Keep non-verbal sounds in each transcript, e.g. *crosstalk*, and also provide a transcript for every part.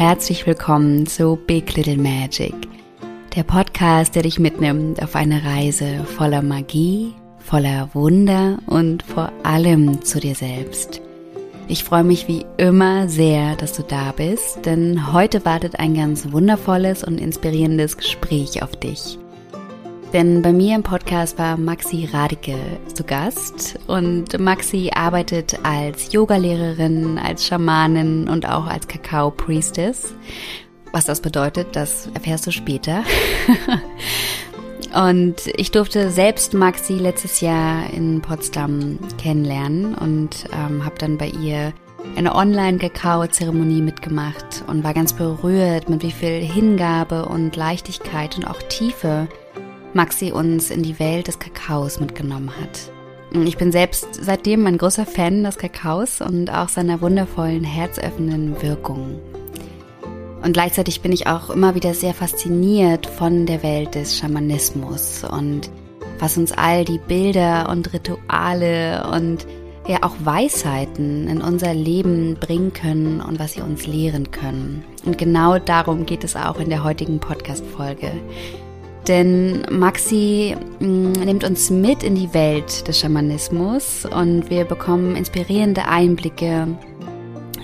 Herzlich willkommen zu Big Little Magic, der Podcast, der dich mitnimmt auf eine Reise voller Magie, voller Wunder und vor allem zu dir selbst. Ich freue mich wie immer sehr, dass du da bist, denn heute wartet ein ganz wundervolles und inspirierendes Gespräch auf dich. Denn bei mir im Podcast war Maxi Radike zu Gast und Maxi arbeitet als Yogalehrerin, als Schamanin und auch als Kakao-Priestess. Was das bedeutet, das erfährst du später. *laughs* und ich durfte selbst Maxi letztes Jahr in Potsdam kennenlernen und ähm, habe dann bei ihr eine Online-Kakao-Zeremonie mitgemacht und war ganz berührt, mit wie viel Hingabe und Leichtigkeit und auch Tiefe Maxi uns in die Welt des Kakaos mitgenommen hat. Ich bin selbst seitdem ein großer Fan des Kakaos und auch seiner wundervollen, herzöffnenden Wirkung. Und gleichzeitig bin ich auch immer wieder sehr fasziniert von der Welt des Schamanismus und was uns all die Bilder und Rituale und ja auch Weisheiten in unser Leben bringen können und was sie uns lehren können. Und genau darum geht es auch in der heutigen Podcast-Folge. Denn Maxi mm, nimmt uns mit in die Welt des Schamanismus und wir bekommen inspirierende Einblicke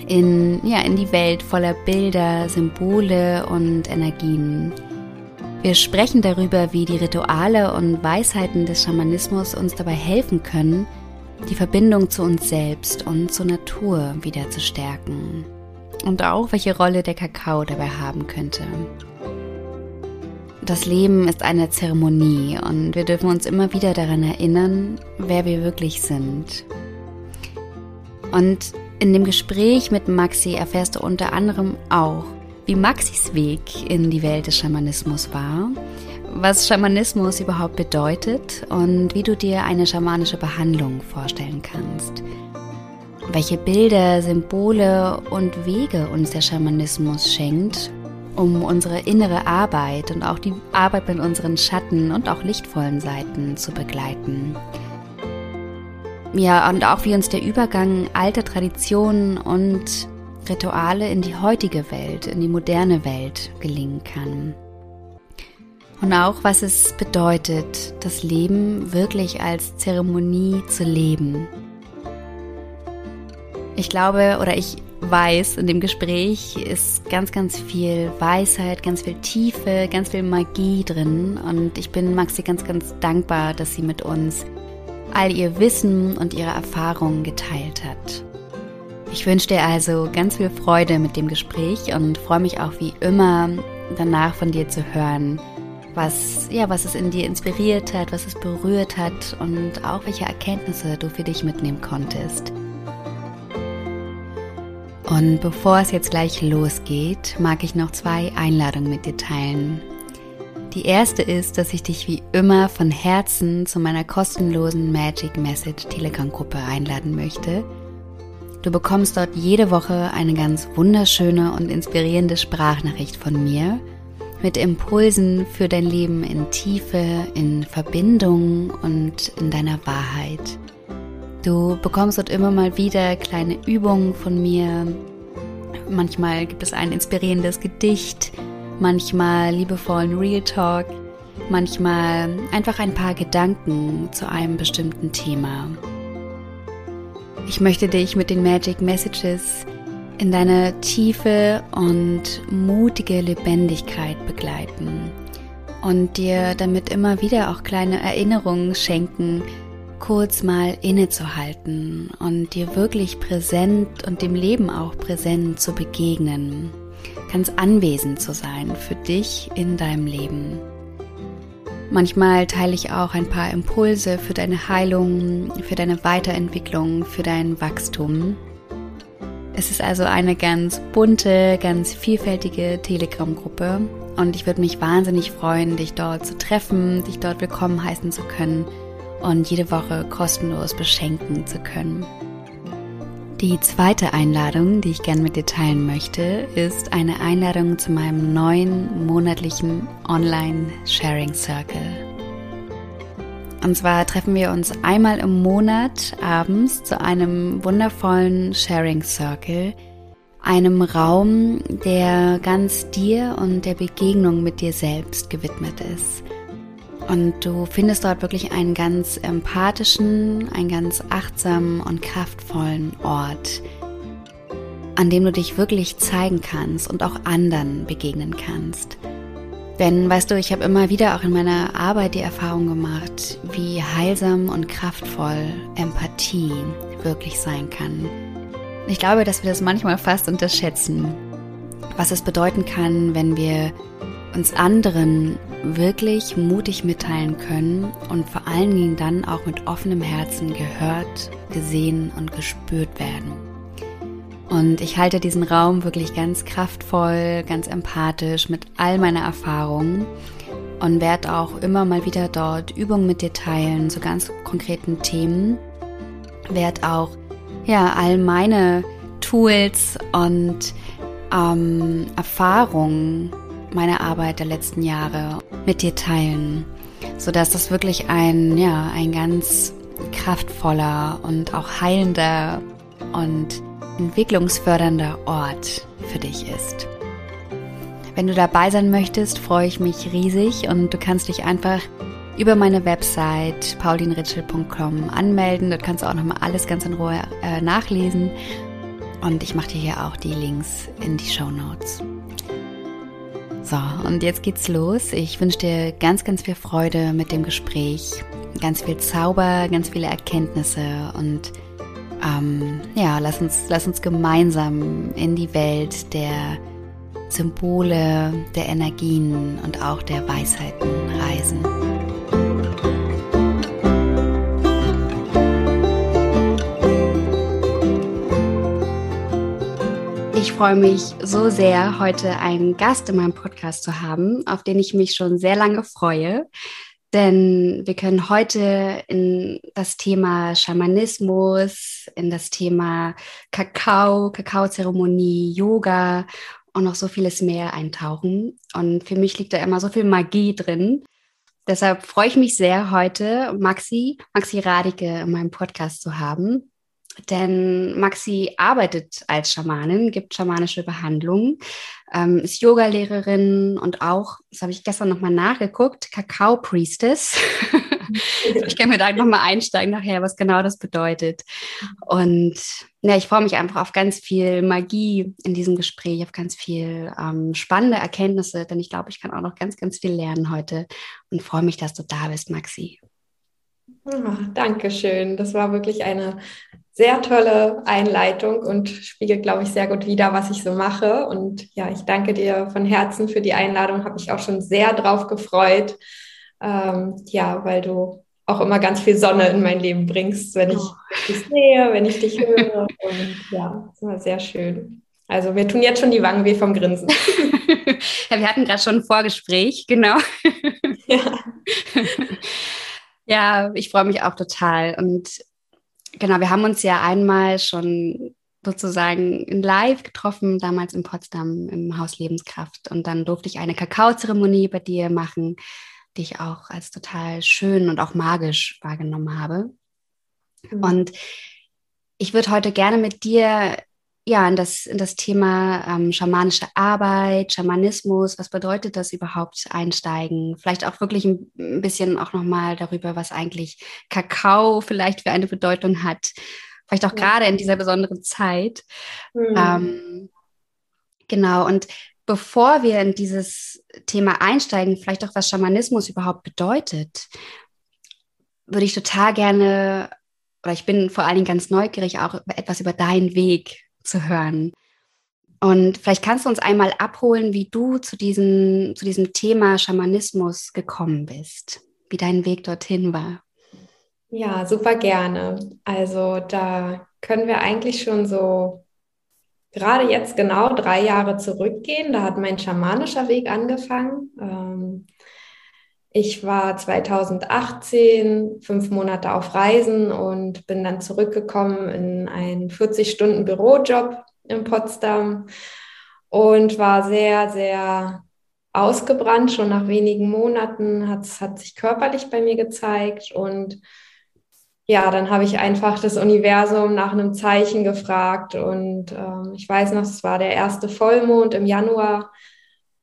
in, ja, in die Welt voller Bilder, Symbole und Energien. Wir sprechen darüber, wie die Rituale und Weisheiten des Schamanismus uns dabei helfen können, die Verbindung zu uns selbst und zur Natur wieder zu stärken. Und auch, welche Rolle der Kakao dabei haben könnte das Leben ist eine Zeremonie und wir dürfen uns immer wieder daran erinnern, wer wir wirklich sind. Und in dem Gespräch mit Maxi erfährst du unter anderem auch, wie Maxis Weg in die Welt des Schamanismus war, was Schamanismus überhaupt bedeutet und wie du dir eine schamanische Behandlung vorstellen kannst. Welche Bilder, Symbole und Wege uns der Schamanismus schenkt um unsere innere Arbeit und auch die Arbeit mit unseren Schatten und auch lichtvollen Seiten zu begleiten. Ja, und auch wie uns der Übergang alter Traditionen und Rituale in die heutige Welt, in die moderne Welt gelingen kann. Und auch, was es bedeutet, das Leben wirklich als Zeremonie zu leben. Ich glaube oder ich weiß, in dem Gespräch ist ganz, ganz viel Weisheit, ganz viel Tiefe, ganz viel Magie drin. Und ich bin Maxi ganz, ganz dankbar, dass sie mit uns all ihr Wissen und ihre Erfahrungen geteilt hat. Ich wünsche dir also ganz viel Freude mit dem Gespräch und freue mich auch wie immer danach von dir zu hören, was, ja, was es in dir inspiriert hat, was es berührt hat und auch welche Erkenntnisse du für dich mitnehmen konntest. Und bevor es jetzt gleich losgeht, mag ich noch zwei Einladungen mit dir teilen. Die erste ist, dass ich dich wie immer von Herzen zu meiner kostenlosen Magic Message Telegram-Gruppe einladen möchte. Du bekommst dort jede Woche eine ganz wunderschöne und inspirierende Sprachnachricht von mir mit Impulsen für dein Leben in Tiefe, in Verbindung und in deiner Wahrheit. Du bekommst dort immer mal wieder kleine Übungen von mir. Manchmal gibt es ein inspirierendes Gedicht, manchmal liebevollen Real Talk, manchmal einfach ein paar Gedanken zu einem bestimmten Thema. Ich möchte dich mit den Magic Messages in deine tiefe und mutige Lebendigkeit begleiten und dir damit immer wieder auch kleine Erinnerungen schenken, kurz mal innezuhalten und dir wirklich präsent und dem Leben auch präsent zu begegnen, ganz anwesend zu sein für dich in deinem Leben. Manchmal teile ich auch ein paar Impulse für deine Heilung, für deine Weiterentwicklung, für dein Wachstum. Es ist also eine ganz bunte, ganz vielfältige Telegram-Gruppe und ich würde mich wahnsinnig freuen, dich dort zu treffen, dich dort willkommen heißen zu können und jede Woche kostenlos beschenken zu können. Die zweite Einladung, die ich gerne mit dir teilen möchte, ist eine Einladung zu meinem neuen monatlichen Online-Sharing Circle. Und zwar treffen wir uns einmal im Monat abends zu einem wundervollen Sharing Circle, einem Raum, der ganz dir und der Begegnung mit dir selbst gewidmet ist. Und du findest dort wirklich einen ganz empathischen, einen ganz achtsamen und kraftvollen Ort, an dem du dich wirklich zeigen kannst und auch anderen begegnen kannst. Denn weißt du, ich habe immer wieder auch in meiner Arbeit die Erfahrung gemacht, wie heilsam und kraftvoll Empathie wirklich sein kann. Ich glaube, dass wir das manchmal fast unterschätzen, was es bedeuten kann, wenn wir uns anderen wirklich mutig mitteilen können und vor allen Dingen dann auch mit offenem Herzen gehört, gesehen und gespürt werden. Und ich halte diesen Raum wirklich ganz kraftvoll, ganz empathisch mit all meiner Erfahrung und werde auch immer mal wieder dort Übungen mit dir teilen zu ganz konkreten Themen. Werde auch ja all meine Tools und ähm, Erfahrungen meiner Arbeit der letzten Jahre mit dir teilen, so dass das wirklich ein ja ein ganz kraftvoller und auch heilender und entwicklungsfördernder Ort für dich ist. Wenn du dabei sein möchtest, freue ich mich riesig und du kannst dich einfach über meine Website paulinritschel.com anmelden. Dort kannst du auch nochmal alles ganz in Ruhe äh, nachlesen. Und ich mache dir hier auch die Links in die Show Notes. So, und jetzt geht's los. Ich wünsche dir ganz, ganz viel Freude mit dem Gespräch, ganz viel Zauber, ganz viele Erkenntnisse und ähm, ja, lass uns, lass uns gemeinsam in die Welt der Symbole, der Energien und auch der Weisheiten reisen. Ich freue mich so sehr, heute einen Gast in meinem Podcast zu haben, auf den ich mich schon sehr lange freue. Denn wir können heute in das Thema Schamanismus, in das Thema Kakao, Kakaozeremonie, Yoga und noch so vieles mehr eintauchen. Und für mich liegt da immer so viel Magie drin. Deshalb freue ich mich sehr, heute Maxi, Maxi Radike in meinem Podcast zu haben. Denn Maxi arbeitet als Schamanin, gibt schamanische Behandlungen, ähm, ist Yogalehrerin und auch, das habe ich gestern nochmal nachgeguckt, Kakao-Priestess. *laughs* ich kann mir da nochmal einsteigen nachher, was genau das bedeutet. Und ja, ich freue mich einfach auf ganz viel Magie in diesem Gespräch, auf ganz viel ähm, spannende Erkenntnisse, denn ich glaube, ich kann auch noch ganz, ganz viel lernen heute und freue mich, dass du da bist, Maxi. Oh, Dankeschön. Das war wirklich eine sehr tolle Einleitung und spiegelt, glaube ich, sehr gut wider, was ich so mache. Und ja, ich danke dir von Herzen für die Einladung. Habe mich auch schon sehr drauf gefreut. Ähm, ja, weil du auch immer ganz viel Sonne in mein Leben bringst, wenn ich oh. dich sehe, wenn ich dich höre. *laughs* Und ja, ist immer sehr schön. Also wir tun jetzt schon die Wangen weh vom Grinsen. *laughs* ja, wir hatten gerade schon ein Vorgespräch, genau. ja. *laughs* ja, ich freue mich auch total. Und genau, wir haben uns ja einmal schon sozusagen in Live getroffen, damals in Potsdam im Haus Lebenskraft. Und dann durfte ich eine Kakaozeremonie bei dir machen, die ich auch als total schön und auch magisch wahrgenommen habe. Mhm. Und ich würde heute gerne mit dir ja, in das, in das Thema ähm, schamanische Arbeit, Schamanismus, was bedeutet das überhaupt einsteigen? Vielleicht auch wirklich ein, ein bisschen auch nochmal darüber, was eigentlich Kakao vielleicht für eine Bedeutung hat. Vielleicht auch ja. gerade in dieser besonderen Zeit. Mhm. Ähm, genau, und bevor wir in dieses Thema einsteigen, vielleicht auch was Schamanismus überhaupt bedeutet, würde ich total gerne, oder ich bin vor allen Dingen ganz neugierig, auch etwas über deinen Weg zu hören. Und vielleicht kannst du uns einmal abholen, wie du zu diesem, zu diesem Thema Schamanismus gekommen bist, wie dein Weg dorthin war. Ja, super gerne. Also da können wir eigentlich schon so gerade jetzt genau drei Jahre zurückgehen. Da hat mein schamanischer Weg angefangen. Ähm, ich war 2018 fünf Monate auf Reisen und bin dann zurückgekommen in einen 40-Stunden-Bürojob in Potsdam und war sehr, sehr ausgebrannt. Schon nach wenigen Monaten hat es sich körperlich bei mir gezeigt und ja, dann habe ich einfach das Universum nach einem Zeichen gefragt und ähm, ich weiß noch, es war der erste Vollmond im Januar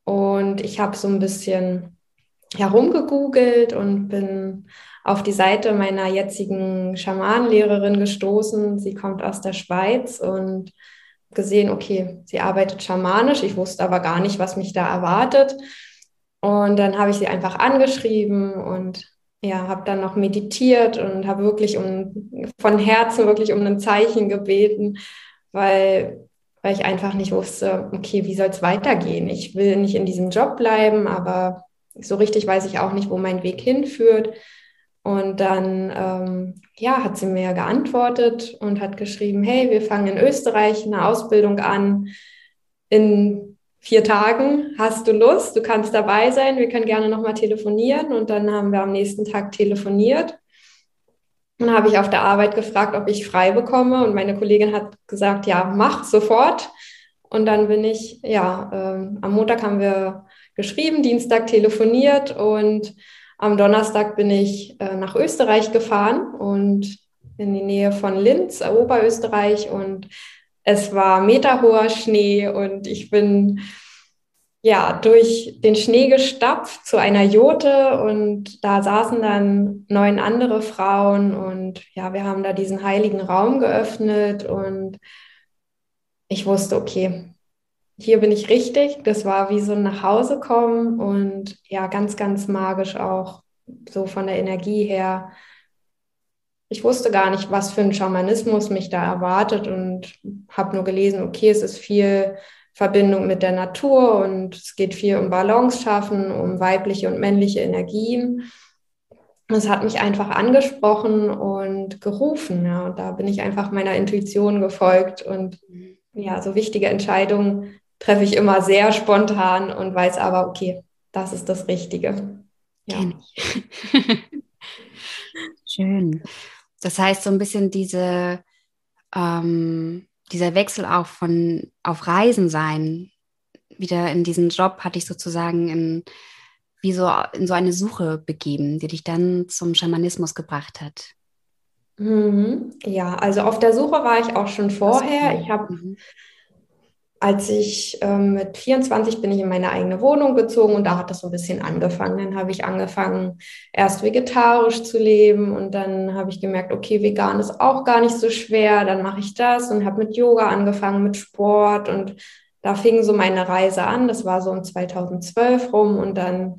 und ich habe so ein bisschen herumgegoogelt und bin auf die Seite meiner jetzigen Schamanenlehrerin gestoßen. Sie kommt aus der Schweiz und gesehen, okay, sie arbeitet schamanisch. Ich wusste aber gar nicht, was mich da erwartet. Und dann habe ich sie einfach angeschrieben und ja, habe dann noch meditiert und habe wirklich um, von Herzen wirklich um ein Zeichen gebeten, weil, weil ich einfach nicht wusste, okay, wie soll es weitergehen? Ich will nicht in diesem Job bleiben, aber so richtig weiß ich auch nicht, wo mein Weg hinführt. Und dann ähm, ja, hat sie mir geantwortet und hat geschrieben, hey, wir fangen in Österreich eine Ausbildung an. In vier Tagen hast du Lust, du kannst dabei sein, wir können gerne nochmal telefonieren. Und dann haben wir am nächsten Tag telefoniert. Und habe ich auf der Arbeit gefragt, ob ich frei bekomme. Und meine Kollegin hat gesagt, ja, mach sofort. Und dann bin ich, ja, ähm, am Montag haben wir geschrieben, Dienstag telefoniert und am Donnerstag bin ich äh, nach Österreich gefahren und in die Nähe von Linz, Oberösterreich. Und es war meterhoher Schnee und ich bin ja durch den Schnee gestapft zu einer Jote und da saßen dann neun andere Frauen und ja, wir haben da diesen heiligen Raum geöffnet und ich wusste, okay, hier bin ich richtig. Das war wie so ein Nachhausekommen und ja, ganz, ganz magisch auch so von der Energie her. Ich wusste gar nicht, was für ein Schamanismus mich da erwartet und habe nur gelesen, okay, es ist viel Verbindung mit der Natur und es geht viel um Balance schaffen, um weibliche und männliche Energien. Es hat mich einfach angesprochen und gerufen. Ja, und da bin ich einfach meiner Intuition gefolgt und ja, so wichtige Entscheidungen treffe ich immer sehr spontan und weiß aber, okay, das ist das Richtige. Ja. *laughs* Schön. Das heißt, so ein bisschen diese, ähm, dieser Wechsel auch von auf Reisen sein, wieder in diesen Job hatte ich sozusagen in, wie so in so eine Suche begeben, die dich dann zum Schamanismus gebracht hat. Mhm. Ja, also auf der Suche war ich auch schon vorher. Ich habe mhm als ich ähm, mit 24 bin ich in meine eigene Wohnung gezogen und da hat das so ein bisschen angefangen. Dann habe ich angefangen, erst vegetarisch zu leben und dann habe ich gemerkt, okay, vegan ist auch gar nicht so schwer. Dann mache ich das und habe mit Yoga angefangen, mit Sport und da fing so meine Reise an. Das war so um 2012 rum und dann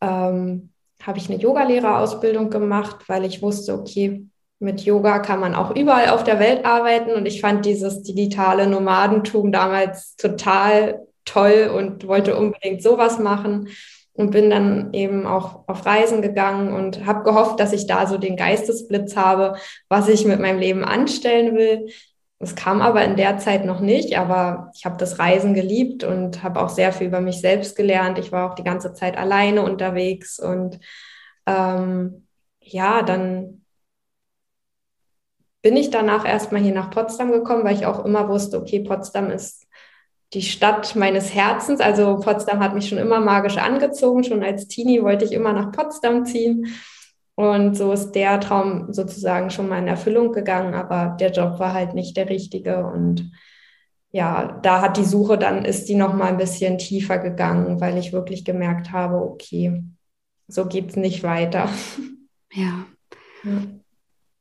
ähm, habe ich eine Yogalehrerausbildung gemacht, weil ich wusste, okay, mit Yoga kann man auch überall auf der Welt arbeiten und ich fand dieses digitale Nomadentum damals total toll und wollte unbedingt sowas machen und bin dann eben auch auf Reisen gegangen und habe gehofft, dass ich da so den Geistesblitz habe, was ich mit meinem Leben anstellen will. Es kam aber in der Zeit noch nicht, aber ich habe das Reisen geliebt und habe auch sehr viel über mich selbst gelernt. Ich war auch die ganze Zeit alleine unterwegs und ähm, ja, dann bin ich danach erstmal hier nach Potsdam gekommen, weil ich auch immer wusste, okay, Potsdam ist die Stadt meines Herzens. Also Potsdam hat mich schon immer magisch angezogen. Schon als Teenie wollte ich immer nach Potsdam ziehen. Und so ist der Traum sozusagen schon mal in Erfüllung gegangen, aber der Job war halt nicht der richtige. Und ja, da hat die Suche dann, ist die noch mal ein bisschen tiefer gegangen, weil ich wirklich gemerkt habe, okay, so geht es nicht weiter. Ja. ja.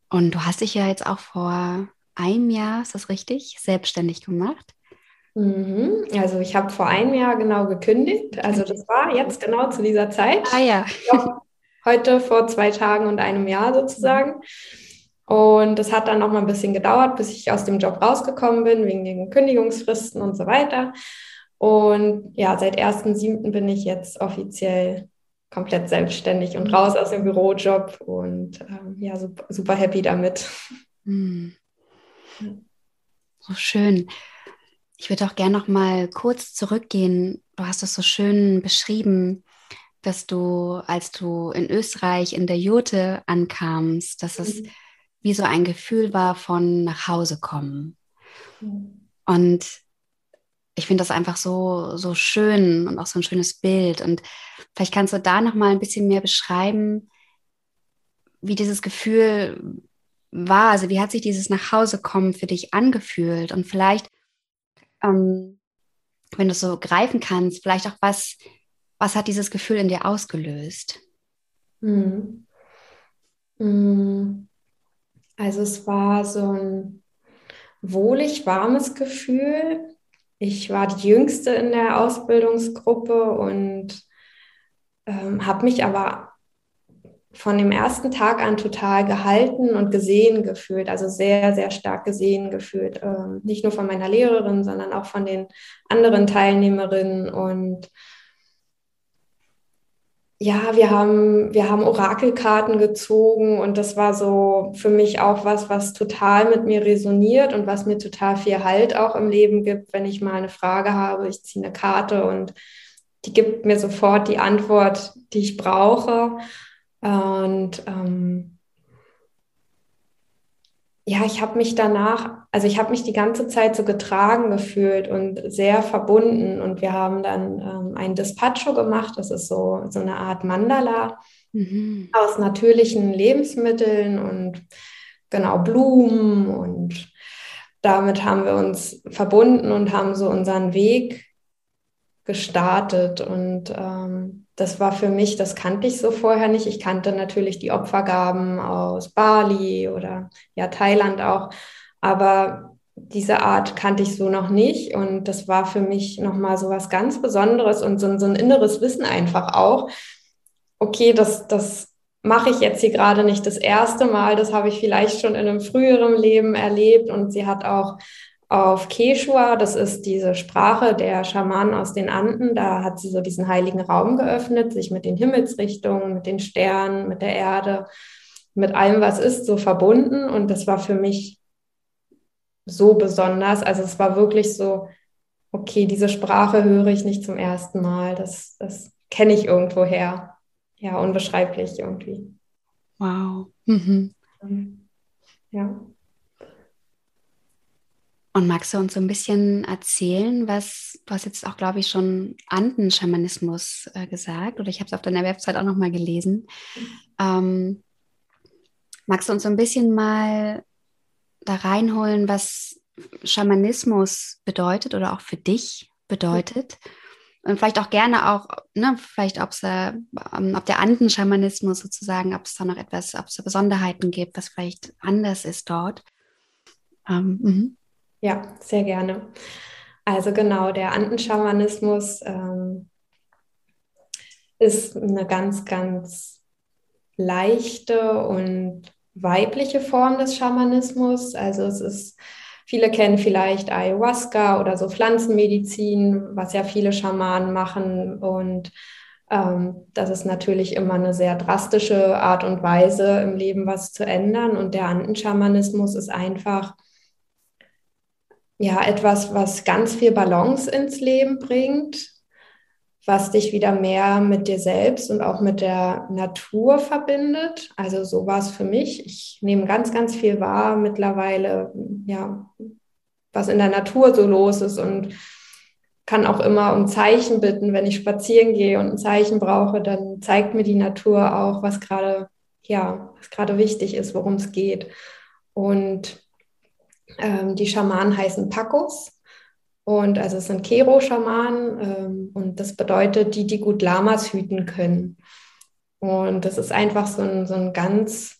Und du hast dich ja jetzt auch vor einem Jahr, ist das richtig, selbstständig gemacht? Mhm. Also ich habe vor einem Jahr genau gekündigt. Also das war jetzt genau zu dieser Zeit. Ah ja. Heute vor zwei Tagen und einem Jahr sozusagen. Und das hat dann noch mal ein bisschen gedauert, bis ich aus dem Job rausgekommen bin, wegen den Kündigungsfristen und so weiter. Und ja, seit 1.7. bin ich jetzt offiziell komplett selbstständig und raus aus dem Bürojob und ähm, ja, super, super, happy damit. Mm. So schön. Ich würde auch gerne noch mal kurz zurückgehen. Du hast es so schön beschrieben, dass du, als du in Österreich in der Jurte ankamst, dass es mhm. wie so ein Gefühl war von nach Hause kommen. Mhm. Und ich finde das einfach so, so schön und auch so ein schönes Bild. Und vielleicht kannst du da noch mal ein bisschen mehr beschreiben, wie dieses Gefühl war? Also wie hat sich dieses Nachhausekommen für dich angefühlt? Und vielleicht, ähm, wenn du es so greifen kannst, vielleicht auch was, was hat dieses Gefühl in dir ausgelöst? Hm. Hm. Also es war so ein wohlig warmes Gefühl. Ich war die Jüngste in der Ausbildungsgruppe und ähm, habe mich aber von dem ersten Tag an total gehalten und gesehen gefühlt, also sehr, sehr stark gesehen gefühlt. Ähm, nicht nur von meiner Lehrerin, sondern auch von den anderen Teilnehmerinnen und ja, wir haben, wir haben Orakelkarten gezogen und das war so für mich auch was, was total mit mir resoniert und was mir total viel Halt auch im Leben gibt, wenn ich mal eine Frage habe. Ich ziehe eine Karte und die gibt mir sofort die Antwort, die ich brauche. Und ähm, ja, ich habe mich danach, also ich habe mich die ganze Zeit so getragen gefühlt und sehr verbunden. Und wir haben dann ähm, ein Dispatcho gemacht. Das ist so, so eine Art Mandala mhm. aus natürlichen Lebensmitteln und genau Blumen. Und damit haben wir uns verbunden und haben so unseren Weg gestartet. Und ähm, das war für mich, das kannte ich so vorher nicht. Ich kannte natürlich die Opfergaben aus Bali oder ja Thailand auch, aber diese Art kannte ich so noch nicht und das war für mich nochmal so was ganz Besonderes und so, so ein inneres Wissen einfach auch. Okay, das, das mache ich jetzt hier gerade nicht das erste Mal, das habe ich vielleicht schon in einem früheren Leben erlebt und sie hat auch auf Quechua, das ist diese Sprache der Schamanen aus den Anden, da hat sie so diesen heiligen Raum geöffnet, sich mit den Himmelsrichtungen, mit den Sternen, mit der Erde, mit allem, was ist, so verbunden. Und das war für mich so besonders. Also es war wirklich so, okay, diese Sprache höre ich nicht zum ersten Mal. Das, das kenne ich irgendwo her. Ja, unbeschreiblich irgendwie. Wow. Mhm. Ja. Und magst du uns so ein bisschen erzählen, was, du hast jetzt auch, glaube ich, schon Anden-Schamanismus äh, gesagt, oder ich habe es auf deiner Website auch nochmal gelesen. Ähm, magst du uns so ein bisschen mal da reinholen, was Schamanismus bedeutet oder auch für dich bedeutet? Und vielleicht auch gerne auch, ne, vielleicht ob's, äh, ob der Anden-Schamanismus sozusagen, ob es da noch etwas, ob es da Besonderheiten gibt, was vielleicht anders ist dort. Ähm, mhm. Ja, sehr gerne. Also genau, der Andenschamanismus ähm, ist eine ganz, ganz leichte und weibliche Form des Schamanismus. Also es ist, viele kennen vielleicht Ayahuasca oder so Pflanzenmedizin, was ja viele Schamanen machen. Und ähm, das ist natürlich immer eine sehr drastische Art und Weise, im Leben was zu ändern. Und der Andenschamanismus ist einfach ja etwas, was ganz viel Balance ins Leben bringt, was dich wieder mehr mit dir selbst und auch mit der Natur verbindet. Also so war es für mich. Ich nehme ganz, ganz viel wahr mittlerweile, ja, was in der Natur so los ist und kann auch immer um Zeichen bitten, wenn ich spazieren gehe und ein Zeichen brauche, dann zeigt mir die Natur auch, was gerade, ja, was gerade wichtig ist, worum es geht. Und ähm, die Schamanen heißen Pacos. Und also es sind Kero-Schamanen ähm, und das bedeutet, die, die gut Lamas hüten können. Und das ist einfach so ein, so ein ganz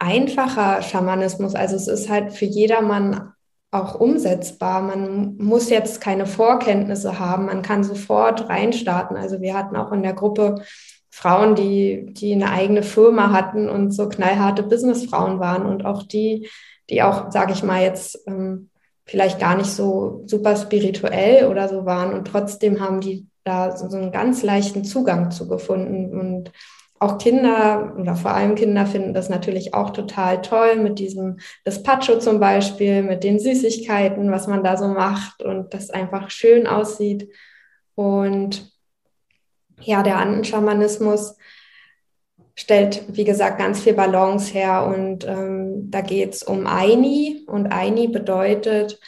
einfacher Schamanismus. Also es ist halt für jedermann auch umsetzbar. Man muss jetzt keine Vorkenntnisse haben, man kann sofort reinstarten. Also wir hatten auch in der Gruppe Frauen, die, die eine eigene Firma hatten und so knallharte Businessfrauen waren und auch die, die auch, sage ich mal, jetzt ähm, vielleicht gar nicht so super spirituell oder so waren und trotzdem haben die da so, so einen ganz leichten Zugang zu gefunden und auch Kinder oder vor allem Kinder finden das natürlich auch total toll mit diesem Despacho zum Beispiel, mit den Süßigkeiten, was man da so macht und das einfach schön aussieht. Und ja, der Andenschamanismus stellt, wie gesagt, ganz viel Balance her und ähm, da geht es um Aini und Aini bedeutet,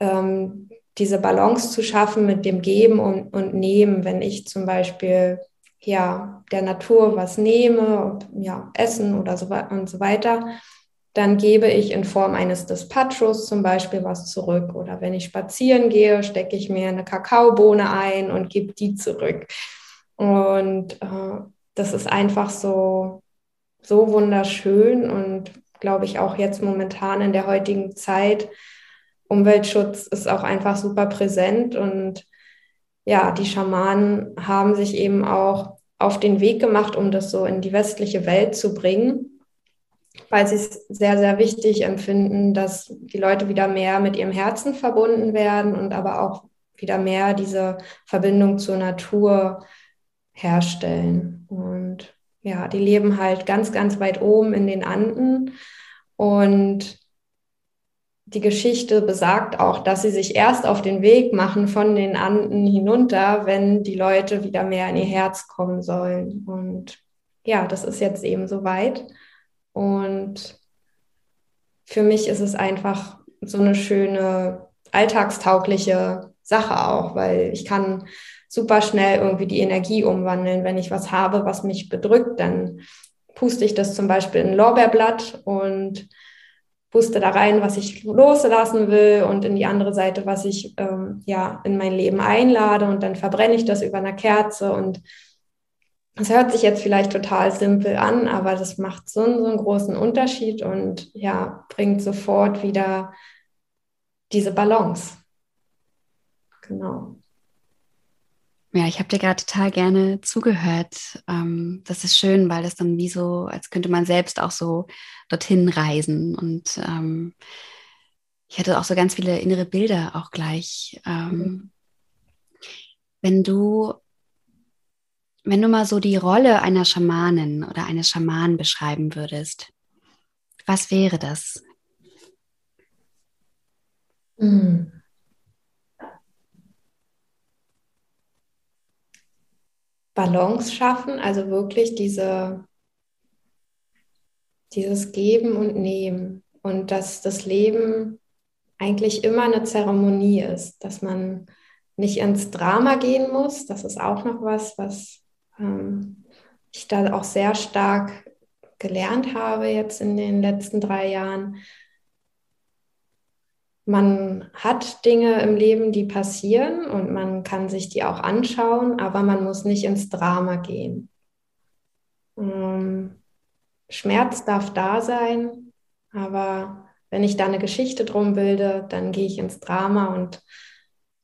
ähm, diese Balance zu schaffen mit dem Geben und, und Nehmen. Wenn ich zum Beispiel ja, der Natur was nehme, ja, Essen oder so und so weiter, dann gebe ich in Form eines Dispatchos zum Beispiel was zurück. Oder wenn ich spazieren gehe, stecke ich mir eine Kakaobohne ein und gebe die zurück. Und äh, das ist einfach so, so wunderschön und glaube ich auch jetzt momentan in der heutigen Zeit. Umweltschutz ist auch einfach super präsent und ja, die Schamanen haben sich eben auch auf den Weg gemacht, um das so in die westliche Welt zu bringen, weil sie es sehr, sehr wichtig empfinden, dass die Leute wieder mehr mit ihrem Herzen verbunden werden und aber auch wieder mehr diese Verbindung zur Natur herstellen. Und ja, die leben halt ganz, ganz weit oben in den Anden und die Geschichte besagt auch, dass sie sich erst auf den Weg machen von den Anden hinunter, wenn die Leute wieder mehr in ihr Herz kommen sollen. Und ja, das ist jetzt eben soweit. Und für mich ist es einfach so eine schöne alltagstaugliche Sache auch, weil ich kann super schnell irgendwie die Energie umwandeln. Wenn ich was habe, was mich bedrückt, dann puste ich das zum Beispiel in ein Lorbeerblatt und puste da rein, was ich loslassen will und in die andere Seite, was ich ähm, ja in mein Leben einlade und dann verbrenne ich das über einer Kerze und das hört sich jetzt vielleicht total simpel an, aber das macht so, so einen großen Unterschied und ja, bringt sofort wieder diese Balance. Genau. Ja, ich habe dir gerade total gerne zugehört. Ähm, das ist schön, weil das dann wie so, als könnte man selbst auch so dorthin reisen. Und ähm, ich hatte auch so ganz viele innere Bilder auch gleich. Ähm, mhm. Wenn du, wenn du mal so die Rolle einer Schamanin oder eines Schamanen beschreiben würdest, was wäre das? Mhm. Balance schaffen, also wirklich diese, dieses Geben und Nehmen und dass das Leben eigentlich immer eine Zeremonie ist, dass man nicht ins Drama gehen muss. Das ist auch noch was, was ähm, ich da auch sehr stark gelernt habe jetzt in den letzten drei Jahren, man hat Dinge im Leben, die passieren und man kann sich die auch anschauen, aber man muss nicht ins Drama gehen. Ähm, Schmerz darf da sein, aber wenn ich da eine Geschichte drum bilde, dann gehe ich ins Drama und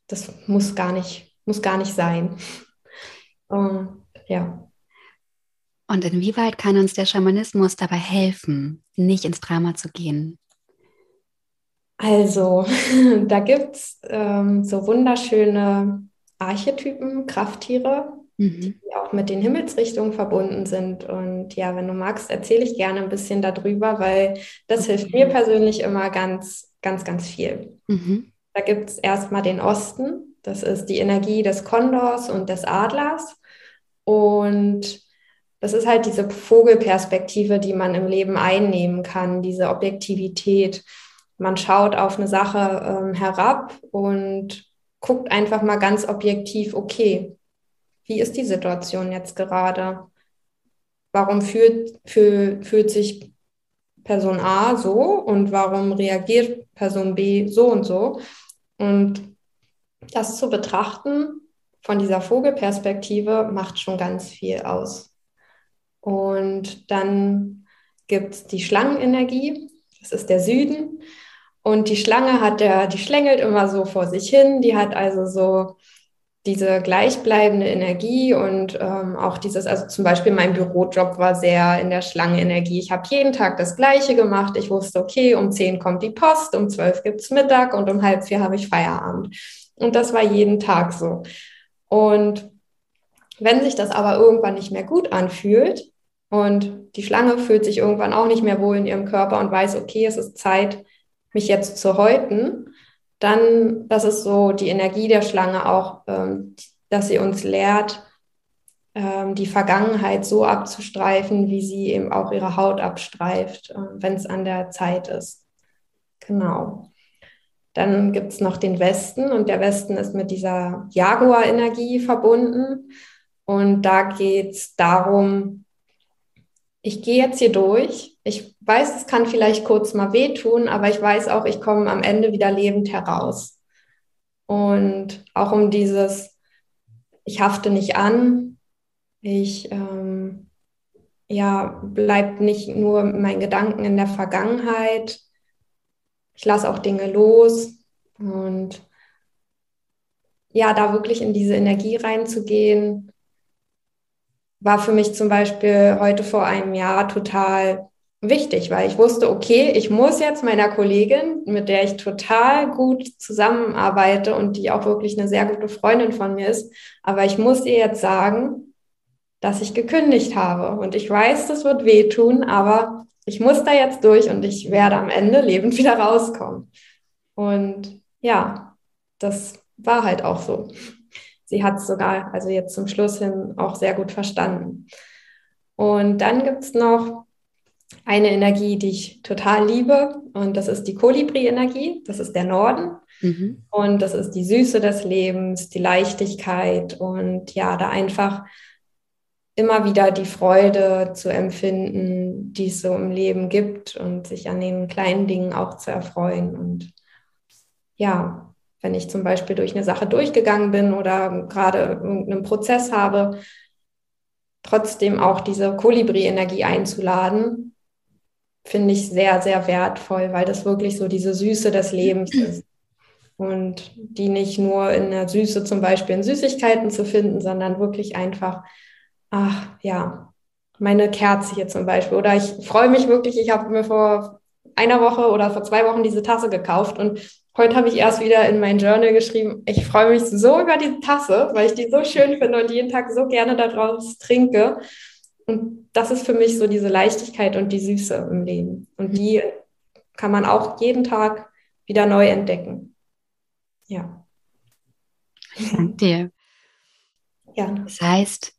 das muss gar nicht, muss gar nicht sein. *laughs* ähm, ja. Und inwieweit kann uns der Schamanismus dabei helfen, nicht ins Drama zu gehen? Also, *laughs* da gibt es ähm, so wunderschöne Archetypen, Krafttiere, mhm. die auch mit den Himmelsrichtungen verbunden sind. Und ja, wenn du magst, erzähle ich gerne ein bisschen darüber, weil das okay. hilft mir persönlich immer ganz, ganz, ganz viel. Mhm. Da gibt es erstmal den Osten, das ist die Energie des Kondors und des Adlers. Und das ist halt diese Vogelperspektive, die man im Leben einnehmen kann, diese Objektivität man schaut auf eine Sache ähm, herab und guckt einfach mal ganz objektiv, okay, wie ist die Situation jetzt gerade? Warum fühlt, fühl, fühlt sich Person A so und warum reagiert Person B so und so? Und das zu betrachten von dieser Vogelperspektive macht schon ganz viel aus. Und dann gibt es die Schlangenenergie, das ist der Süden. Und die Schlange hat der, die schlängelt immer so vor sich hin, die hat also so diese gleichbleibende Energie und ähm, auch dieses, also zum Beispiel mein Bürojob war sehr in der Schlangenenergie. Ich habe jeden Tag das Gleiche gemacht. Ich wusste, okay, um zehn kommt die Post, um zwölf gibt's Mittag und um halb vier habe ich Feierabend. Und das war jeden Tag so. Und wenn sich das aber irgendwann nicht mehr gut anfühlt und die Schlange fühlt sich irgendwann auch nicht mehr wohl in ihrem Körper und weiß, okay, es ist Zeit, mich jetzt zu häuten, dann, das ist so die Energie der Schlange auch, ähm, dass sie uns lehrt, ähm, die Vergangenheit so abzustreifen, wie sie eben auch ihre Haut abstreift, äh, wenn es an der Zeit ist. Genau. Dann gibt es noch den Westen und der Westen ist mit dieser Jaguar-Energie verbunden. Und da geht es darum, ich gehe jetzt hier durch. Ich weiß, es kann vielleicht kurz mal wehtun, aber ich weiß auch, ich komme am Ende wieder lebend heraus. Und auch um dieses, ich hafte nicht an, ich ähm, ja, bleibt nicht nur mein Gedanken in der Vergangenheit. Ich lasse auch Dinge los und ja, da wirklich in diese Energie reinzugehen, war für mich zum Beispiel heute vor einem Jahr total wichtig, weil ich wusste, okay, ich muss jetzt meiner Kollegin, mit der ich total gut zusammenarbeite und die auch wirklich eine sehr gute Freundin von mir ist, aber ich muss ihr jetzt sagen, dass ich gekündigt habe. Und ich weiß, das wird wehtun, aber ich muss da jetzt durch und ich werde am Ende lebend wieder rauskommen. Und ja, das war halt auch so sie hat es sogar, also jetzt zum Schluss hin, auch sehr gut verstanden. Und dann gibt es noch eine Energie, die ich total liebe, und das ist die Kolibri-Energie. Das ist der Norden. Mhm. Und das ist die Süße des Lebens, die Leichtigkeit und ja, da einfach immer wieder die Freude zu empfinden, die es so im Leben gibt und sich an den kleinen Dingen auch zu erfreuen. Und ja, wenn ich zum Beispiel durch eine Sache durchgegangen bin oder gerade irgendeinen Prozess habe, trotzdem auch diese Kolibri-Energie einzuladen, finde ich sehr, sehr wertvoll, weil das wirklich so diese Süße des Lebens ist. Und die nicht nur in der Süße zum Beispiel in Süßigkeiten zu finden, sondern wirklich einfach, ach ja, meine Kerze hier zum Beispiel. Oder ich freue mich wirklich, ich habe mir vor einer Woche oder vor zwei Wochen diese Tasse gekauft und Heute habe ich erst wieder in mein Journal geschrieben, ich freue mich so über diese Tasse, weil ich die so schön finde und jeden Tag so gerne daraus trinke. Und das ist für mich so diese Leichtigkeit und die Süße im Leben. Und die kann man auch jeden Tag wieder neu entdecken. Ja. Danke dir. Ja. Das heißt,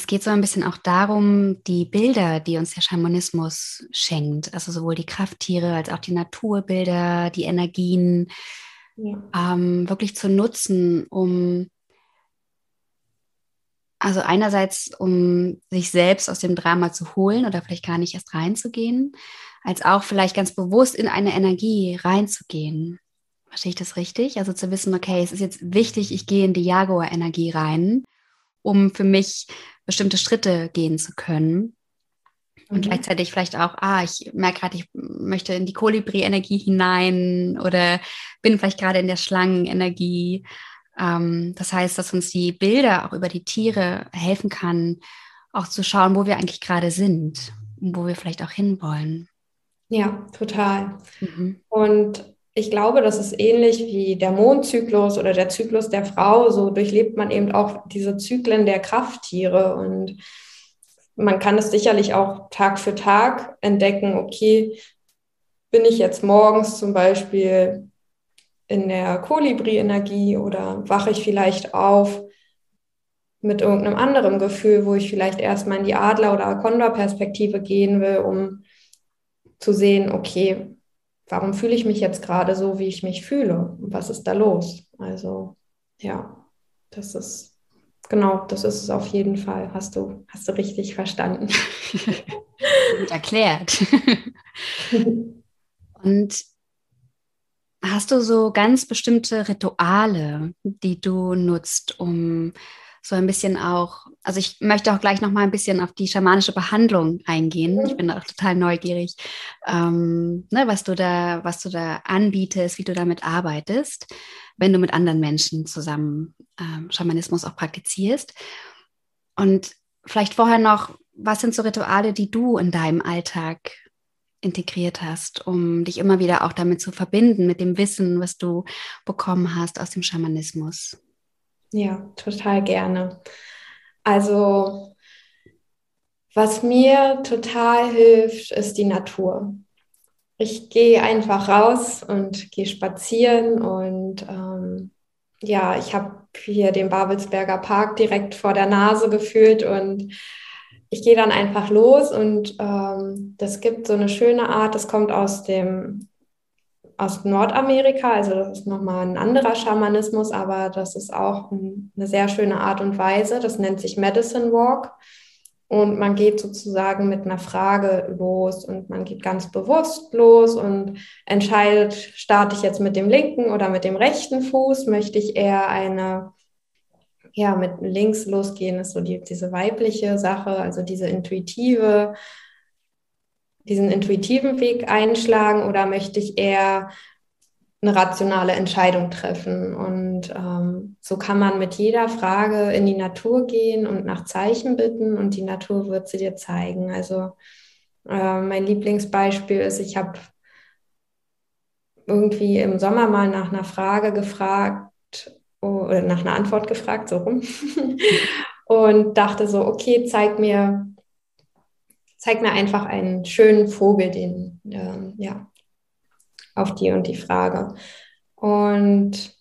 es geht so ein bisschen auch darum, die Bilder, die uns der Schamanismus schenkt, also sowohl die Krafttiere als auch die Naturbilder, die Energien, ja. ähm, wirklich zu nutzen, um also einerseits, um sich selbst aus dem Drama zu holen oder vielleicht gar nicht erst reinzugehen, als auch vielleicht ganz bewusst in eine Energie reinzugehen. Verstehe ich das richtig? Also zu wissen, okay, es ist jetzt wichtig, ich gehe in die Jaguar-Energie rein, um für mich bestimmte Schritte gehen zu können. Und mhm. gleichzeitig vielleicht auch, ah, ich merke gerade, ich möchte in die Kolibri-Energie hinein oder bin vielleicht gerade in der Schlangenenergie. Ähm, das heißt, dass uns die Bilder auch über die Tiere helfen kann, auch zu schauen, wo wir eigentlich gerade sind und wo wir vielleicht auch hinwollen. Ja, total. Mhm. Und ich glaube, das ist ähnlich wie der Mondzyklus oder der Zyklus der Frau. So durchlebt man eben auch diese Zyklen der Krafttiere und man kann es sicherlich auch Tag für Tag entdecken. Okay, bin ich jetzt morgens zum Beispiel in der Kolibri-Energie oder wache ich vielleicht auf mit irgendeinem anderen Gefühl, wo ich vielleicht erstmal in die Adler- oder Condor-Perspektive gehen will, um zu sehen, okay, warum fühle ich mich jetzt gerade so, wie ich mich fühle? Was ist da los? Also ja, das ist genau, das ist es auf jeden Fall. Hast du, hast du richtig verstanden. *laughs* Gut erklärt. *laughs* Und hast du so ganz bestimmte Rituale, die du nutzt, um so ein bisschen auch, also ich möchte auch gleich noch mal ein bisschen auf die schamanische Behandlung eingehen. Ich bin auch total neugierig, ähm, ne, was du da, was du da anbietest, wie du damit arbeitest, wenn du mit anderen Menschen zusammen ähm, Schamanismus auch praktizierst. Und vielleicht vorher noch, was sind so Rituale, die du in deinem Alltag integriert hast, um dich immer wieder auch damit zu verbinden, mit dem Wissen, was du bekommen hast aus dem Schamanismus? Ja, total gerne. Also, was mir total hilft, ist die Natur. Ich gehe einfach raus und gehe spazieren und ähm, ja, ich habe hier den Babelsberger Park direkt vor der Nase gefühlt und ich gehe dann einfach los und ähm, das gibt so eine schöne Art, das kommt aus dem aus Nordamerika, also das ist nochmal ein anderer Schamanismus, aber das ist auch eine sehr schöne Art und Weise. Das nennt sich Medicine Walk. Und man geht sozusagen mit einer Frage los und man geht ganz bewusst los und entscheidet, starte ich jetzt mit dem linken oder mit dem rechten Fuß? Möchte ich eher eine, ja, mit links losgehen, ist so die, diese weibliche Sache, also diese intuitive diesen intuitiven Weg einschlagen oder möchte ich eher eine rationale Entscheidung treffen? Und ähm, so kann man mit jeder Frage in die Natur gehen und nach Zeichen bitten und die Natur wird sie dir zeigen. Also äh, mein Lieblingsbeispiel ist, ich habe irgendwie im Sommer mal nach einer Frage gefragt oder nach einer Antwort gefragt, so rum. *laughs* und dachte so, okay, zeig mir zeig mir einfach einen schönen Vogel, den, äh, ja, auf die und die Frage. Und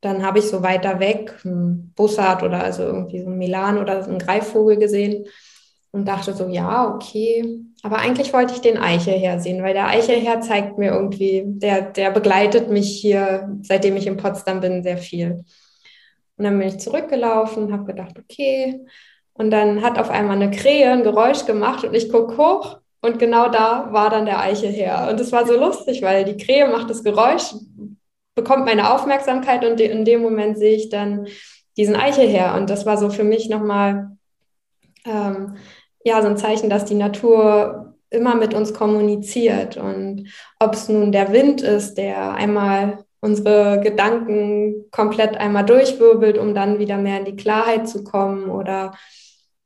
dann habe ich so weiter weg einen Bussard oder also irgendwie so ein Milan oder so einen Greifvogel gesehen und dachte so, ja, okay. Aber eigentlich wollte ich den Eichelherr sehen, weil der Eichelherr zeigt mir irgendwie, der, der begleitet mich hier, seitdem ich in Potsdam bin, sehr viel. Und dann bin ich zurückgelaufen, habe gedacht, okay, und dann hat auf einmal eine Krähe ein Geräusch gemacht und ich gucke hoch und genau da war dann der Eiche her. Und es war so lustig, weil die Krähe macht das Geräusch, bekommt meine Aufmerksamkeit und in dem Moment sehe ich dann diesen Eiche her. Und das war so für mich nochmal ähm, ja, so ein Zeichen, dass die Natur immer mit uns kommuniziert. Und ob es nun der Wind ist, der einmal unsere Gedanken komplett einmal durchwirbelt, um dann wieder mehr in die Klarheit zu kommen oder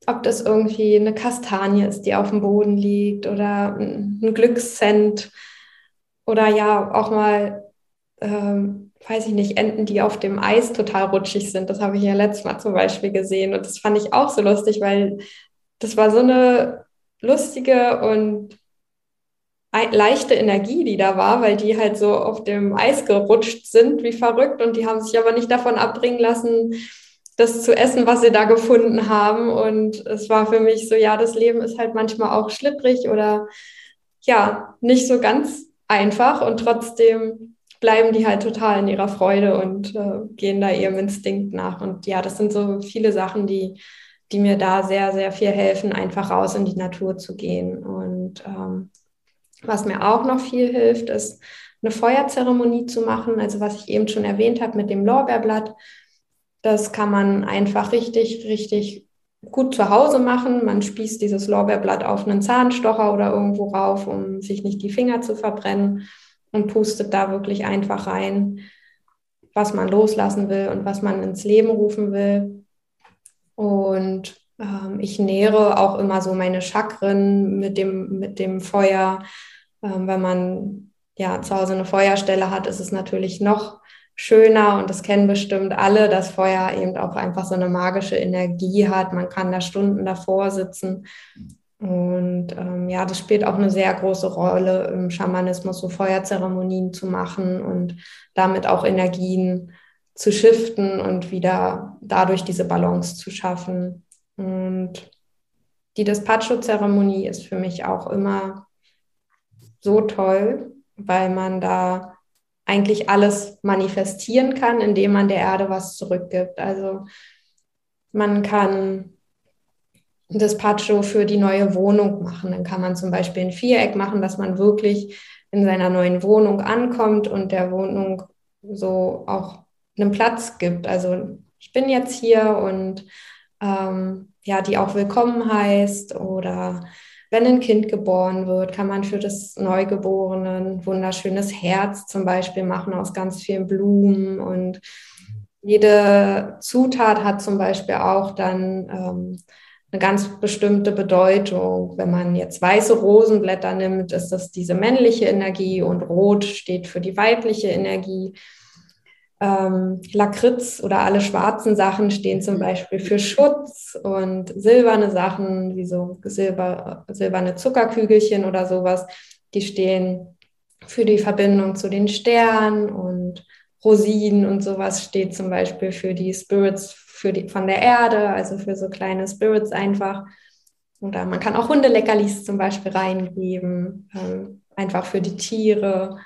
ob das irgendwie eine Kastanie ist, die auf dem Boden liegt oder ein Glückscent oder ja auch mal, ähm, weiß ich nicht, Enten, die auf dem Eis total rutschig sind. Das habe ich ja letztes Mal zum Beispiel gesehen und das fand ich auch so lustig, weil das war so eine lustige und leichte Energie, die da war, weil die halt so auf dem Eis gerutscht sind wie verrückt und die haben sich aber nicht davon abbringen lassen, das zu essen, was sie da gefunden haben. Und es war für mich so, ja, das Leben ist halt manchmal auch schlipprig oder ja, nicht so ganz einfach und trotzdem bleiben die halt total in ihrer Freude und äh, gehen da ihrem Instinkt nach. Und ja, das sind so viele Sachen, die, die mir da sehr, sehr viel helfen, einfach raus in die Natur zu gehen. Und ähm, was mir auch noch viel hilft, ist eine Feuerzeremonie zu machen. Also was ich eben schon erwähnt habe mit dem Lorbeerblatt. Das kann man einfach richtig, richtig gut zu Hause machen. Man spießt dieses Lorbeerblatt auf einen Zahnstocher oder irgendwo rauf, um sich nicht die Finger zu verbrennen und pustet da wirklich einfach rein, was man loslassen will und was man ins Leben rufen will. Und ähm, ich nähere auch immer so meine Chakren mit dem, mit dem Feuer. Ähm, wenn man ja zu Hause eine Feuerstelle hat, ist es natürlich noch schöner und das kennen bestimmt alle, dass Feuer eben auch einfach so eine magische Energie hat. Man kann da Stunden davor sitzen. Und ähm, ja, das spielt auch eine sehr große Rolle im Schamanismus, so Feuerzeremonien zu machen und damit auch Energien zu shiften und wieder dadurch diese Balance zu schaffen. Und die Despacho-Zeremonie ist für mich auch immer so toll, weil man da eigentlich alles manifestieren kann, indem man der Erde was zurückgibt. Also man kann das Pacho für die neue Wohnung machen. Dann kann man zum Beispiel ein Viereck machen, dass man wirklich in seiner neuen Wohnung ankommt und der Wohnung so auch einen Platz gibt. Also ich bin jetzt hier und ähm, ja, die auch willkommen heißt oder wenn ein Kind geboren wird, kann man für das Neugeborene ein wunderschönes Herz zum Beispiel machen aus ganz vielen Blumen und jede Zutat hat zum Beispiel auch dann ähm, eine ganz bestimmte Bedeutung. Wenn man jetzt weiße Rosenblätter nimmt, ist das diese männliche Energie und rot steht für die weibliche Energie ähm, Lakritz oder alle schwarzen Sachen stehen zum Beispiel für Schutz und silberne Sachen, wie so Silber, silberne Zuckerkügelchen oder sowas, die stehen für die Verbindung zu den Sternen und Rosinen und sowas steht zum Beispiel für die Spirits für die, von der Erde, also für so kleine Spirits einfach. Oder man kann auch Hundeleckerlis zum Beispiel reingeben, ähm, einfach für die Tiere.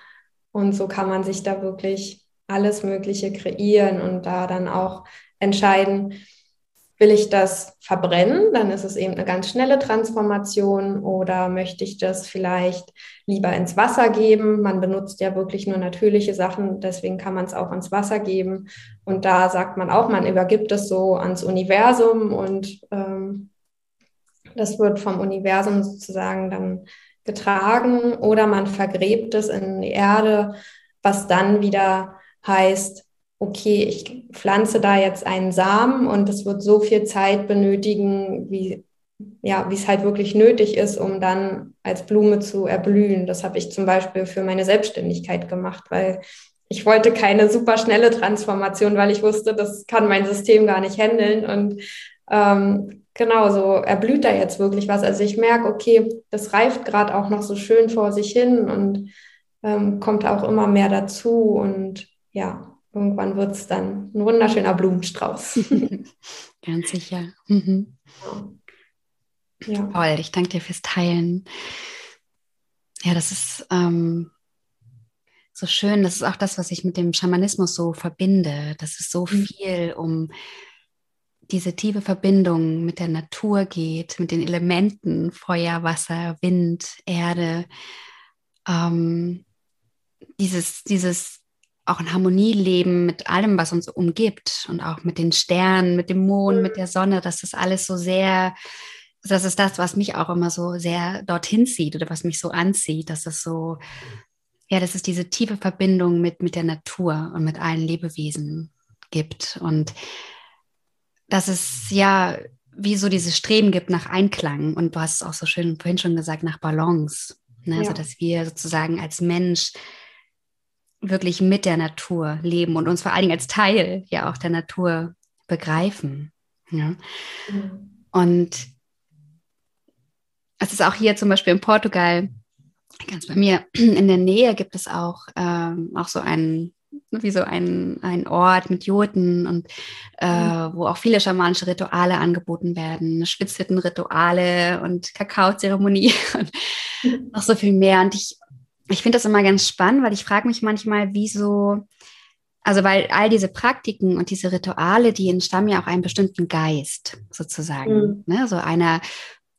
Und so kann man sich da wirklich alles Mögliche kreieren und da dann auch entscheiden, will ich das verbrennen, dann ist es eben eine ganz schnelle Transformation oder möchte ich das vielleicht lieber ins Wasser geben? Man benutzt ja wirklich nur natürliche Sachen, deswegen kann man es auch ins Wasser geben. Und da sagt man auch, man übergibt es so ans Universum und ähm, das wird vom Universum sozusagen dann getragen oder man vergräbt es in die Erde, was dann wieder heißt, okay, ich pflanze da jetzt einen Samen und es wird so viel Zeit benötigen, wie ja, wie es halt wirklich nötig ist, um dann als Blume zu erblühen. Das habe ich zum Beispiel für meine Selbstständigkeit gemacht, weil ich wollte keine super schnelle Transformation, weil ich wusste, das kann mein System gar nicht handeln. Und ähm, genau so erblüht da jetzt wirklich was. Also ich merke, okay, das reift gerade auch noch so schön vor sich hin und ähm, kommt auch immer mehr dazu. Und ja, irgendwann wird es dann ein wunderschöner Blumenstrauß. *laughs* Ganz sicher. Mhm. Ja. Toll, ich danke dir fürs Teilen. Ja, das ist ähm, so schön. Das ist auch das, was ich mit dem Schamanismus so verbinde. Das ist so mhm. viel um diese tiefe Verbindung mit der Natur geht, mit den Elementen Feuer, Wasser, Wind, Erde. Ähm, dieses, dieses auch in Harmonie leben mit allem, was uns umgibt und auch mit den Sternen, mit dem Mond, mit der Sonne, dass das alles so sehr, das ist das, was mich auch immer so sehr dorthin zieht oder was mich so anzieht, dass das so, ja, dass es diese tiefe Verbindung mit, mit der Natur und mit allen Lebewesen gibt und dass es ja wie so dieses Streben gibt nach Einklang und du hast es auch so schön vorhin schon gesagt, nach Balance. Ne? Also, ja. Also, dass wir sozusagen als Mensch wirklich mit der Natur leben und uns vor allen Dingen als Teil ja auch der Natur begreifen. Ja? Mhm. Und es ist auch hier zum Beispiel in Portugal, ganz bei mir *clears throat* in der Nähe gibt es auch, ähm, auch so einen, wie so ein, ein Ort mit Joten und äh, mhm. wo auch viele schamanische Rituale angeboten werden, Spitzhüttenrituale und Kakaozeremonie *laughs* und mhm. noch so viel mehr. Und ich ich finde das immer ganz spannend, weil ich frage mich manchmal, wieso, also weil all diese Praktiken und diese Rituale, die entstammen ja auch einem bestimmten Geist sozusagen, mhm. ne? so einer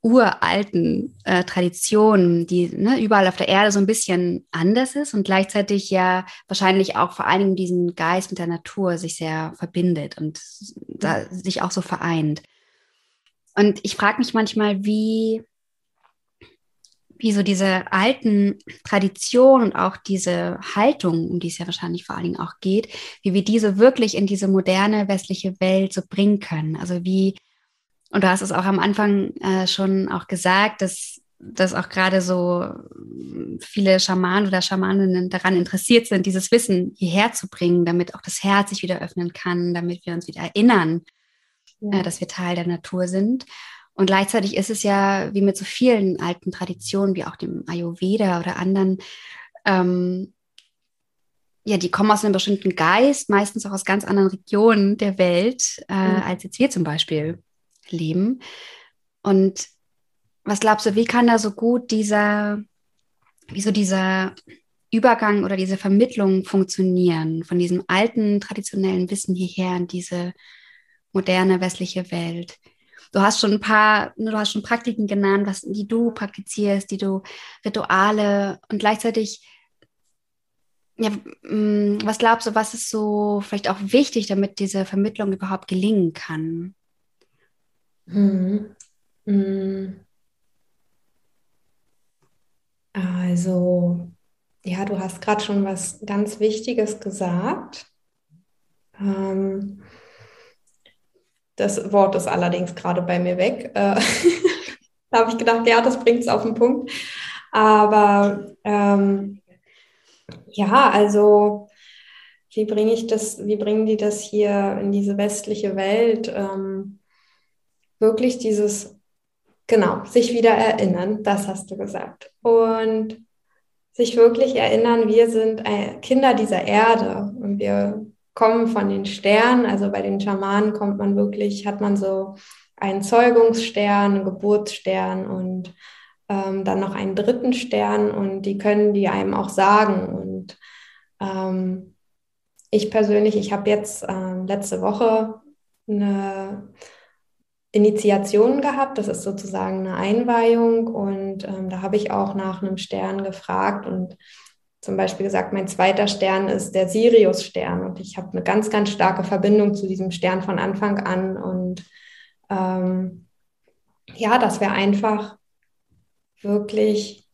uralten äh, Tradition, die ne, überall auf der Erde so ein bisschen anders ist und gleichzeitig ja wahrscheinlich auch vor allem diesen Geist mit der Natur sich sehr verbindet und da, sich auch so vereint. Und ich frage mich manchmal, wie, wie so diese alten Traditionen und auch diese Haltung, um die es ja wahrscheinlich vor allen Dingen auch geht, wie wir diese wirklich in diese moderne westliche Welt so bringen können. Also wie, und du hast es auch am Anfang äh, schon auch gesagt, dass, dass auch gerade so viele Schamanen oder Schamaninnen daran interessiert sind, dieses Wissen hierher zu bringen, damit auch das Herz sich wieder öffnen kann, damit wir uns wieder erinnern, ja. äh, dass wir Teil der Natur sind. Und gleichzeitig ist es ja, wie mit so vielen alten Traditionen, wie auch dem Ayurveda oder anderen, ähm, ja, die kommen aus einem bestimmten Geist, meistens auch aus ganz anderen Regionen der Welt, äh, mhm. als jetzt wir zum Beispiel leben. Und was glaubst du, wie kann da so gut dieser, wie so dieser Übergang oder diese Vermittlung funktionieren von diesem alten traditionellen Wissen hierher in diese moderne westliche Welt? Du hast schon ein paar, du hast schon Praktiken genannt, was, die du praktizierst, die du Rituale und gleichzeitig, ja, mm, was glaubst du, was ist so vielleicht auch wichtig, damit diese Vermittlung überhaupt gelingen kann? Mhm. Mhm. Also, ja, du hast gerade schon was ganz Wichtiges gesagt. Ähm, das Wort ist allerdings gerade bei mir weg. Äh, *laughs* da habe ich gedacht, ja, das bringt es auf den Punkt. Aber ähm, ja, also wie bringe ich das, wie bringen die das hier in diese westliche Welt? Ähm, wirklich dieses, genau, sich wieder erinnern, das hast du gesagt. Und sich wirklich erinnern, wir sind äh, Kinder dieser Erde und wir kommen von den Sternen. Also bei den Schamanen kommt man wirklich, hat man so einen Zeugungsstern, einen Geburtsstern und ähm, dann noch einen dritten Stern und die können die einem auch sagen. Und Ähm, ich persönlich, ich habe jetzt ähm, letzte Woche eine Initiation gehabt. Das ist sozusagen eine Einweihung und ähm, da habe ich auch nach einem Stern gefragt und zum Beispiel gesagt, mein zweiter Stern ist der Sirius-Stern. Und ich habe eine ganz, ganz starke Verbindung zu diesem Stern von Anfang an. Und ähm, ja, dass wir einfach wirklich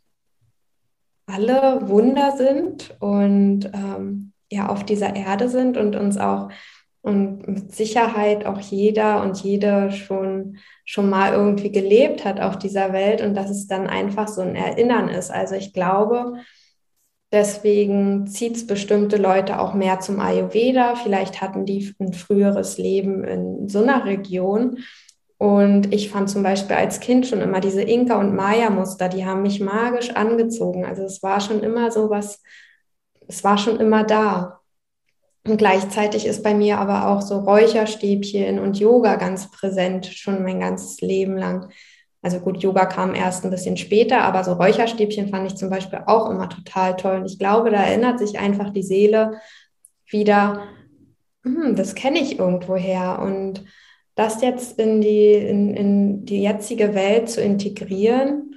alle Wunder sind und ähm, ja auf dieser Erde sind und uns auch und mit Sicherheit auch jeder und jede schon, schon mal irgendwie gelebt hat auf dieser Welt. Und dass es dann einfach so ein Erinnern ist. Also ich glaube, deswegen zieht es bestimmte Leute auch mehr zum Ayurveda. Vielleicht hatten die ein früheres Leben in so einer Region. Und ich fand zum Beispiel als Kind schon immer diese Inka- und Maya-Muster, die haben mich magisch angezogen. Also es war schon immer so was, es war schon immer da. Und gleichzeitig ist bei mir aber auch so Räucherstäbchen und Yoga ganz präsent, schon mein ganzes Leben lang. Also gut, Yoga kam erst ein bisschen später, aber so Räucherstäbchen fand ich zum Beispiel auch immer total toll. Und ich glaube, da erinnert sich einfach die Seele wieder, hm, das kenne ich irgendwoher. Und das jetzt in die, in, in die jetzige Welt zu integrieren,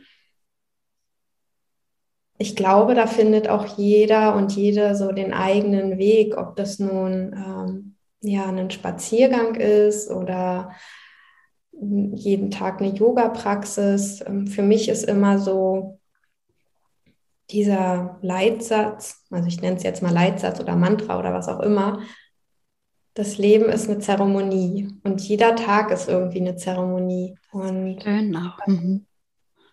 ich glaube, da findet auch jeder und jede so den eigenen Weg, ob das nun ähm, ja ein Spaziergang ist oder jeden Tag eine Yoga-Praxis. Ähm, für mich ist immer so dieser Leitsatz, also ich nenne es jetzt mal Leitsatz oder Mantra oder was auch immer. Das Leben ist eine Zeremonie und jeder Tag ist irgendwie eine Zeremonie. Und auch. Mhm.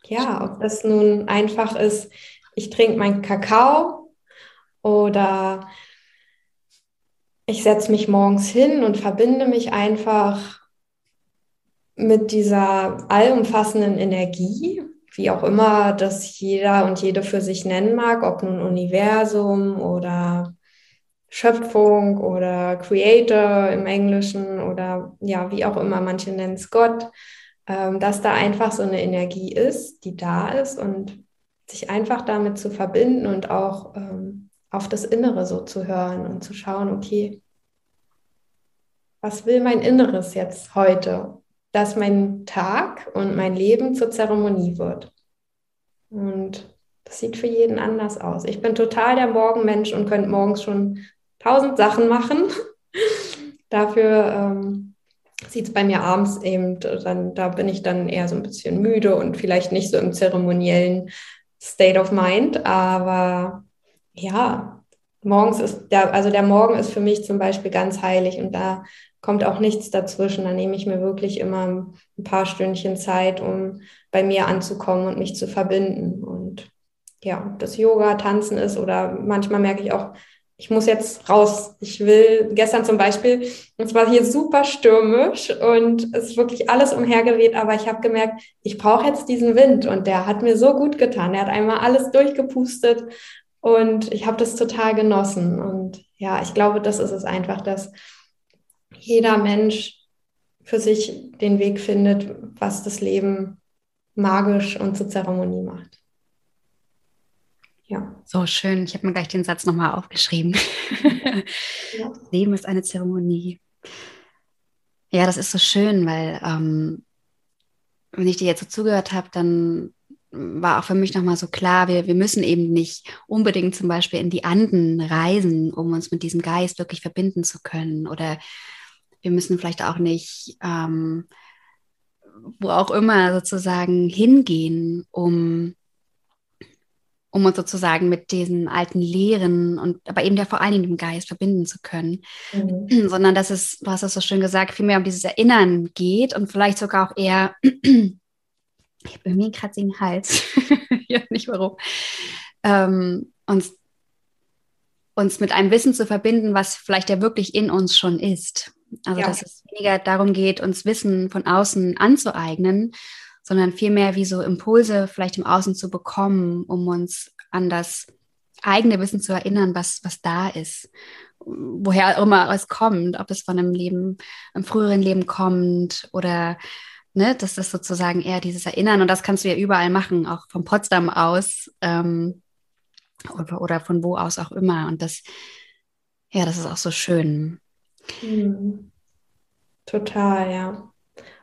Ja, ob das nun einfach ist, ich trinke meinen Kakao oder ich setze mich morgens hin und verbinde mich einfach mit dieser allumfassenden Energie, wie auch immer das jeder und jede für sich nennen mag, ob nun Universum oder Schöpfung oder Creator im Englischen oder ja, wie auch immer, manche nennen es Gott, ähm, dass da einfach so eine Energie ist, die da ist und sich einfach damit zu verbinden und auch ähm, auf das Innere so zu hören und zu schauen, okay, was will mein Inneres jetzt heute? Dass mein Tag und mein Leben zur Zeremonie wird. Und das sieht für jeden anders aus. Ich bin total der Morgenmensch und könnte morgens schon tausend Sachen machen. *laughs* Dafür ähm, sieht es bei mir abends eben, dann, da bin ich dann eher so ein bisschen müde und vielleicht nicht so im zeremoniellen State of Mind. Aber ja, morgens ist der, also der Morgen ist für mich zum Beispiel ganz heilig und da kommt auch nichts dazwischen. Da nehme ich mir wirklich immer ein paar Stündchen Zeit, um bei mir anzukommen und mich zu verbinden. Und ja, das Yoga, Tanzen ist oder manchmal merke ich auch, ich muss jetzt raus. Ich will, gestern zum Beispiel, es war hier super stürmisch und es ist wirklich alles umhergeweht, aber ich habe gemerkt, ich brauche jetzt diesen Wind und der hat mir so gut getan. Er hat einmal alles durchgepustet und ich habe das total genossen. Und ja, ich glaube, das ist es einfach, dass jeder Mensch für sich den Weg findet, was das Leben magisch und zur Zeremonie macht. Ja. So schön. Ich habe mir gleich den Satz nochmal aufgeschrieben. *laughs* Ja. Leben ist eine Zeremonie. Ja, das ist so schön, weil ähm, wenn ich dir jetzt so zugehört habe, dann war auch für mich nochmal so klar, wir, wir müssen eben nicht unbedingt zum Beispiel in die Anden reisen, um uns mit diesem Geist wirklich verbinden zu können. Oder wir müssen vielleicht auch nicht, ähm, wo auch immer sozusagen hingehen, um um uns sozusagen mit diesen alten Lehren und aber eben ja vor allen Dingen dem Geist verbinden zu können, mhm. sondern dass es, du hast es so schön gesagt, vielmehr um dieses Erinnern geht und vielleicht sogar auch eher, *clears throat* ich habe irgendwie einen kratzigen Hals, *laughs* ja, nicht warum, ähm, uns, uns mit einem Wissen zu verbinden, was vielleicht ja wirklich in uns schon ist. Also ja. dass es weniger darum geht, uns Wissen von außen anzueignen, sondern vielmehr wie so Impulse vielleicht im Außen zu bekommen, um uns an das eigene Wissen zu erinnern, was, was da ist. Woher auch immer es kommt, ob es von einem Leben, einem früheren Leben kommt oder ne, das ist sozusagen eher dieses Erinnern und das kannst du ja überall machen, auch von Potsdam aus. Ähm, oder, oder von wo aus auch immer. Und das, ja, das ist auch so schön. Mhm. Total, ja.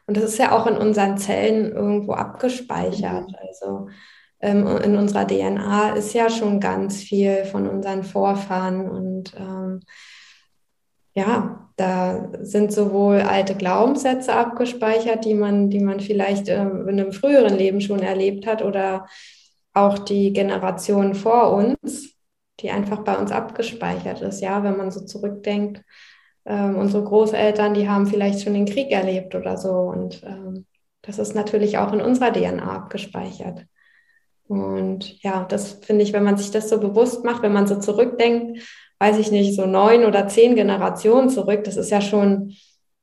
Und das ist ja auch in unseren Zellen irgendwo abgespeichert. Mhm. Also ähm, in unserer DNA ist ja schon ganz viel von unseren Vorfahren und ähm, ja, da sind sowohl alte Glaubenssätze abgespeichert, die man, die man vielleicht ähm, in einem früheren Leben schon erlebt hat oder auch die Generation vor uns, die einfach bei uns abgespeichert ist. Ja, wenn man so zurückdenkt, ähm, unsere Großeltern, die haben vielleicht schon den Krieg erlebt oder so und ähm, das ist natürlich auch in unserer DNA abgespeichert. Und ja, das finde ich, wenn man sich das so bewusst macht, wenn man so zurückdenkt, weiß ich nicht, so neun oder zehn Generationen zurück, das ist ja schon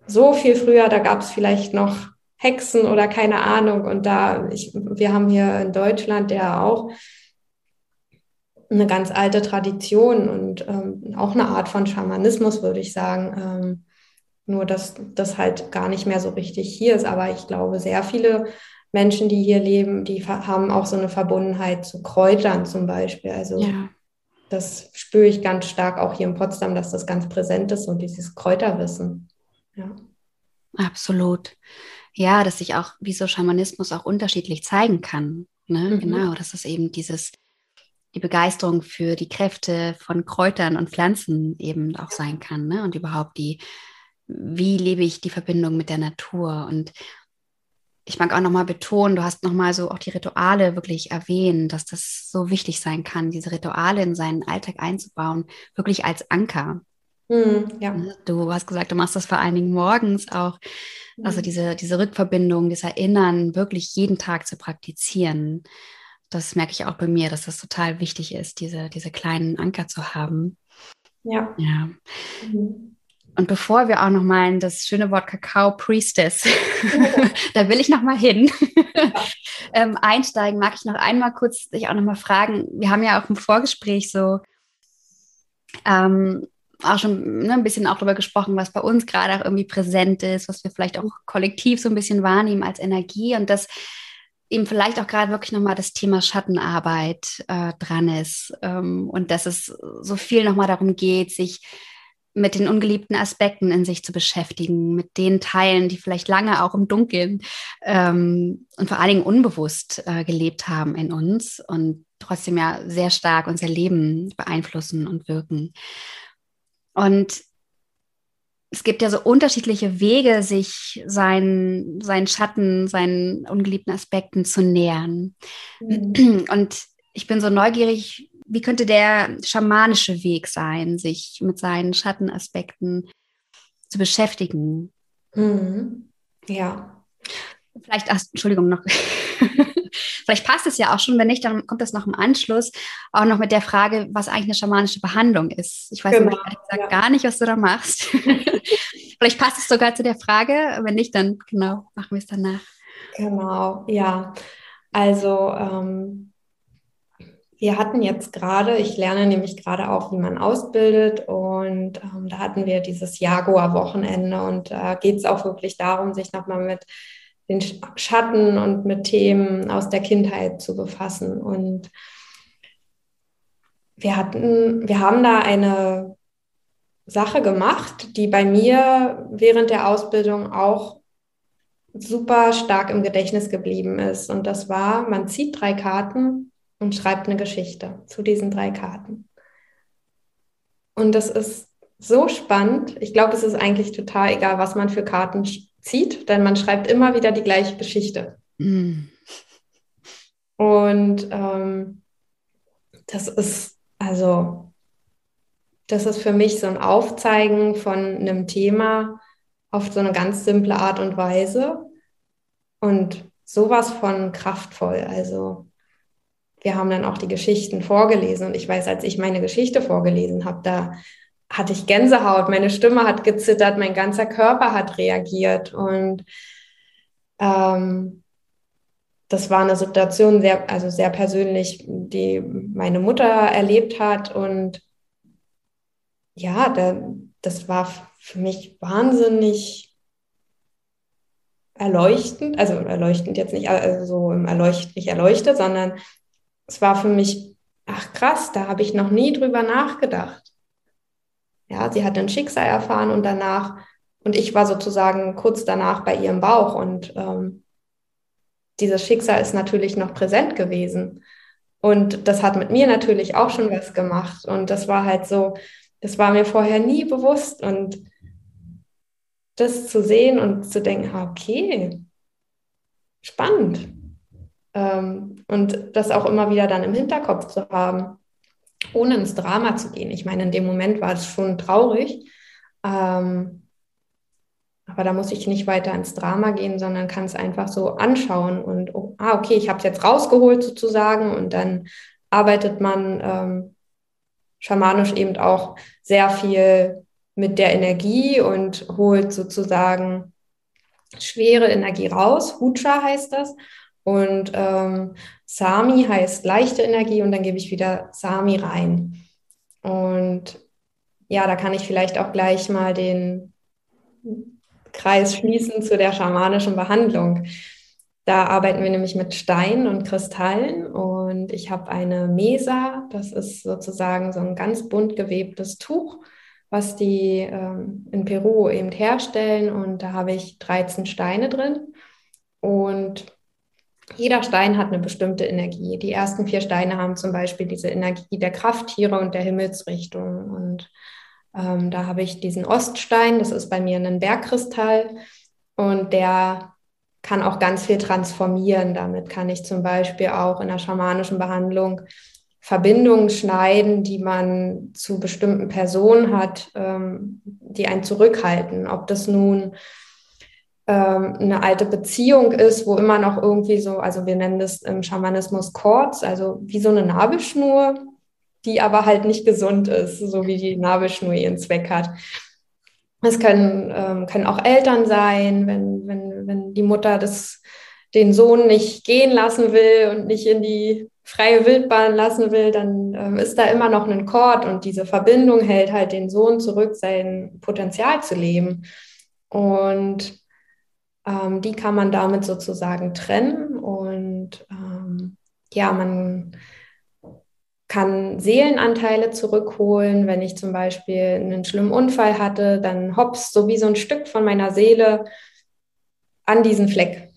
so viel früher, da gab es vielleicht noch Hexen oder keine Ahnung. Und da, ich, wir haben hier in Deutschland ja auch eine ganz alte Tradition und ähm, auch eine Art von Schamanismus, würde ich sagen. Ähm, nur, dass das halt gar nicht mehr so richtig hier ist. Aber ich glaube, sehr viele Menschen, die hier leben, die haben auch so eine Verbundenheit zu Kräutern zum Beispiel. Also ja. das spüre ich ganz stark auch hier in Potsdam, dass das ganz präsent ist und dieses Kräuterwissen. Ja. Absolut. Ja, dass sich auch, wie so Schamanismus auch unterschiedlich zeigen kann. Ne? Mhm. Genau, dass es eben dieses, die Begeisterung für die Kräfte von Kräutern und Pflanzen eben auch sein kann. Ne? Und überhaupt die, wie lebe ich die Verbindung mit der Natur und ich mag auch nochmal betonen, du hast nochmal so auch die Rituale wirklich erwähnt, dass das so wichtig sein kann, diese Rituale in seinen Alltag einzubauen, wirklich als Anker. Mhm, ja. Ne, du hast gesagt, du machst das vor allen Dingen morgens auch. Also diese, diese Rückverbindung, das Erinnern, wirklich jeden Tag zu praktizieren. Das merke ich auch bei mir, dass das total wichtig ist, diese, diese kleinen Anker zu haben. Ja. Ja. Mhm. Und bevor wir auch noch mal in das schöne Wort Kakao Priestess, *laughs* da will ich noch mal hin, *laughs* ähm, einsteigen, mag ich noch einmal kurz dich auch noch mal fragen. Wir haben ja auch im Vorgespräch so ähm, auch schon ne, ein bisschen auch darüber gesprochen, was bei uns gerade auch irgendwie präsent ist, was wir vielleicht auch kollektiv so ein bisschen wahrnehmen als Energie und das eben vielleicht auch gerade wirklich nochmal das Thema Schattenarbeit äh, dran ist ähm, und dass es so viel nochmal darum geht, sich mit den ungeliebten Aspekten in sich zu beschäftigen, mit den Teilen, die vielleicht lange auch im Dunkeln ähm, und vor allen Dingen unbewusst äh, gelebt haben in uns und trotzdem ja sehr stark unser Leben beeinflussen und wirken. Und es gibt ja so unterschiedliche Wege, sich seinen, seinen Schatten, seinen ungeliebten Aspekten zu nähern. Mhm. Und ich bin so neugierig, wie könnte der schamanische Weg sein, sich mit seinen Schattenaspekten zu beschäftigen? Mhm. Ja. Vielleicht, ach, Entschuldigung, noch. *laughs* Vielleicht passt es ja auch schon, wenn nicht, dann kommt das noch im Anschluss auch noch mit der Frage, was eigentlich eine schamanische Behandlung ist. Ich weiß genau. ehrlich gesagt ja. gar nicht, was du da machst. *laughs* Vielleicht passt es sogar zu der Frage, wenn nicht, dann genau, machen wir es danach. Genau, ja. Also ähm, wir hatten jetzt gerade, ich lerne nämlich gerade auch, wie man ausbildet und ähm, da hatten wir dieses Jaguar-Wochenende und da geht es auch wirklich darum, sich nochmal mit den Schatten und mit Themen aus der Kindheit zu befassen. Und wir hatten, wir haben da eine Sache gemacht, die bei mir während der Ausbildung auch super stark im Gedächtnis geblieben ist. Und das war, man zieht drei Karten und schreibt eine Geschichte zu diesen drei Karten. Und das ist so spannend. Ich glaube, es ist eigentlich total egal, was man für Karten zieht, denn man schreibt immer wieder die gleiche Geschichte. Mm. Und ähm, das ist also, das ist für mich so ein Aufzeigen von einem Thema auf so eine ganz simple Art und Weise und sowas von kraftvoll. Also wir haben dann auch die Geschichten vorgelesen und ich weiß, als ich meine Geschichte vorgelesen habe, da hatte ich Gänsehaut, meine Stimme hat gezittert, mein ganzer Körper hat reagiert und ähm, das war eine Situation sehr, also sehr persönlich, die meine Mutter erlebt hat und ja, da, das war für mich wahnsinnig erleuchtend, also erleuchtend jetzt nicht, also so im Erleucht, nicht erleuchtet, sondern es war für mich ach krass, da habe ich noch nie drüber nachgedacht. Ja, sie hat ein Schicksal erfahren und danach, und ich war sozusagen kurz danach bei ihrem Bauch und ähm, dieses Schicksal ist natürlich noch präsent gewesen. Und das hat mit mir natürlich auch schon was gemacht. Und das war halt so, das war mir vorher nie bewusst. Und das zu sehen und zu denken, ah, okay, spannend. Ähm, und das auch immer wieder dann im Hinterkopf zu haben, ohne ins Drama zu gehen. Ich meine, in dem Moment war es schon traurig. Ähm, aber da muss ich nicht weiter ins Drama gehen, sondern kann es einfach so anschauen und, oh, ah, okay, ich habe es jetzt rausgeholt sozusagen und dann arbeitet man ähm, schamanisch eben auch sehr viel mit der Energie und holt sozusagen schwere Energie raus. Hucha heißt das. Und ähm, Sami heißt leichte Energie und dann gebe ich wieder Sami rein. Und ja, da kann ich vielleicht auch gleich mal den Kreis schließen zu der schamanischen Behandlung. Da arbeiten wir nämlich mit Steinen und Kristallen und ich habe eine Mesa, das ist sozusagen so ein ganz bunt gewebtes Tuch, was die ähm, in Peru eben herstellen und da habe ich 13 Steine drin und jeder Stein hat eine bestimmte Energie. Die ersten vier Steine haben zum Beispiel diese Energie der Krafttiere und der Himmelsrichtung und ähm, da habe ich diesen Oststein, das ist bei mir ein Bergkristall und der kann auch ganz viel transformieren. Damit kann ich zum Beispiel auch in der schamanischen Behandlung Verbindungen schneiden, die man zu bestimmten Personen hat, ähm, die einen zurückhalten. Ob das nun eine alte Beziehung ist, wo immer noch irgendwie so, also wir nennen das im Schamanismus Chords, also wie so eine Nabelschnur, die aber halt nicht gesund ist, so wie die Nabelschnur ihren Zweck hat. Es können, ähm, können auch Eltern sein, wenn, wenn, wenn die Mutter das, den Sohn nicht gehen lassen will und nicht in die freie Wildbahn lassen will, dann ähm, ist da immer noch ein Chord und diese Verbindung hält halt den Sohn zurück, sein Potenzial zu leben. Und ähm, die kann man damit sozusagen trennen und ähm, ja, man kann Seelenanteile zurückholen. Wenn ich zum Beispiel einen schlimmen Unfall hatte, dann hops so wie so ein Stück von meiner Seele an diesen Fleck.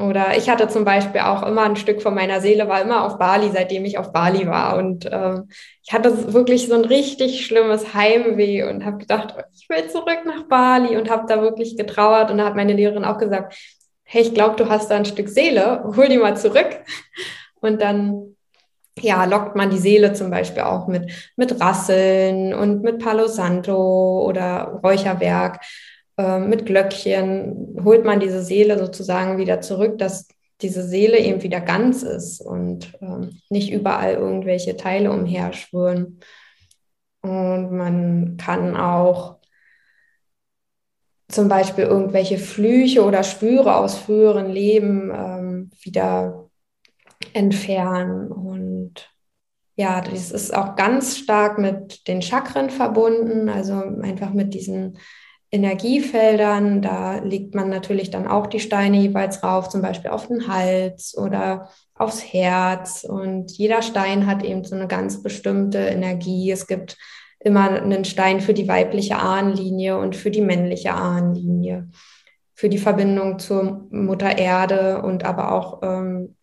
Oder ich hatte zum Beispiel auch immer ein Stück von meiner Seele, war immer auf Bali, seitdem ich auf Bali war. Und ähm, ich hatte wirklich so ein richtig schlimmes Heimweh und habe gedacht, ich will zurück nach Bali und habe da wirklich getrauert. Und da hat meine Lehrerin auch gesagt, hey, ich glaube, du hast da ein Stück Seele, hol die mal zurück. *laughs* Und dann ja, lockt man die Seele zum Beispiel auch mit, mit Rasseln und mit Palo Santo oder Räucherwerk, äh, mit Glöckchen, holt man diese Seele sozusagen wieder zurück, dass diese Seele eben wieder ganz ist und äh, nicht überall irgendwelche Teile umherschwören. Und man kann auch zum Beispiel irgendwelche Flüche oder Schwüre aus früheren Leben ähm, wieder entfernen. Und ja, das ist auch ganz stark mit den Chakren verbunden, also einfach mit diesen Energiefeldern. Da legt man natürlich dann auch die Steine jeweils rauf, zum Beispiel auf den Hals oder aufs Herz. Und jeder Stein hat eben so eine ganz bestimmte Energie. Es gibt immer einen Stein für die weibliche Ahnenlinie und für die männliche Ahnenlinie, für die Verbindung zur Mutter Erde und aber auch ähm,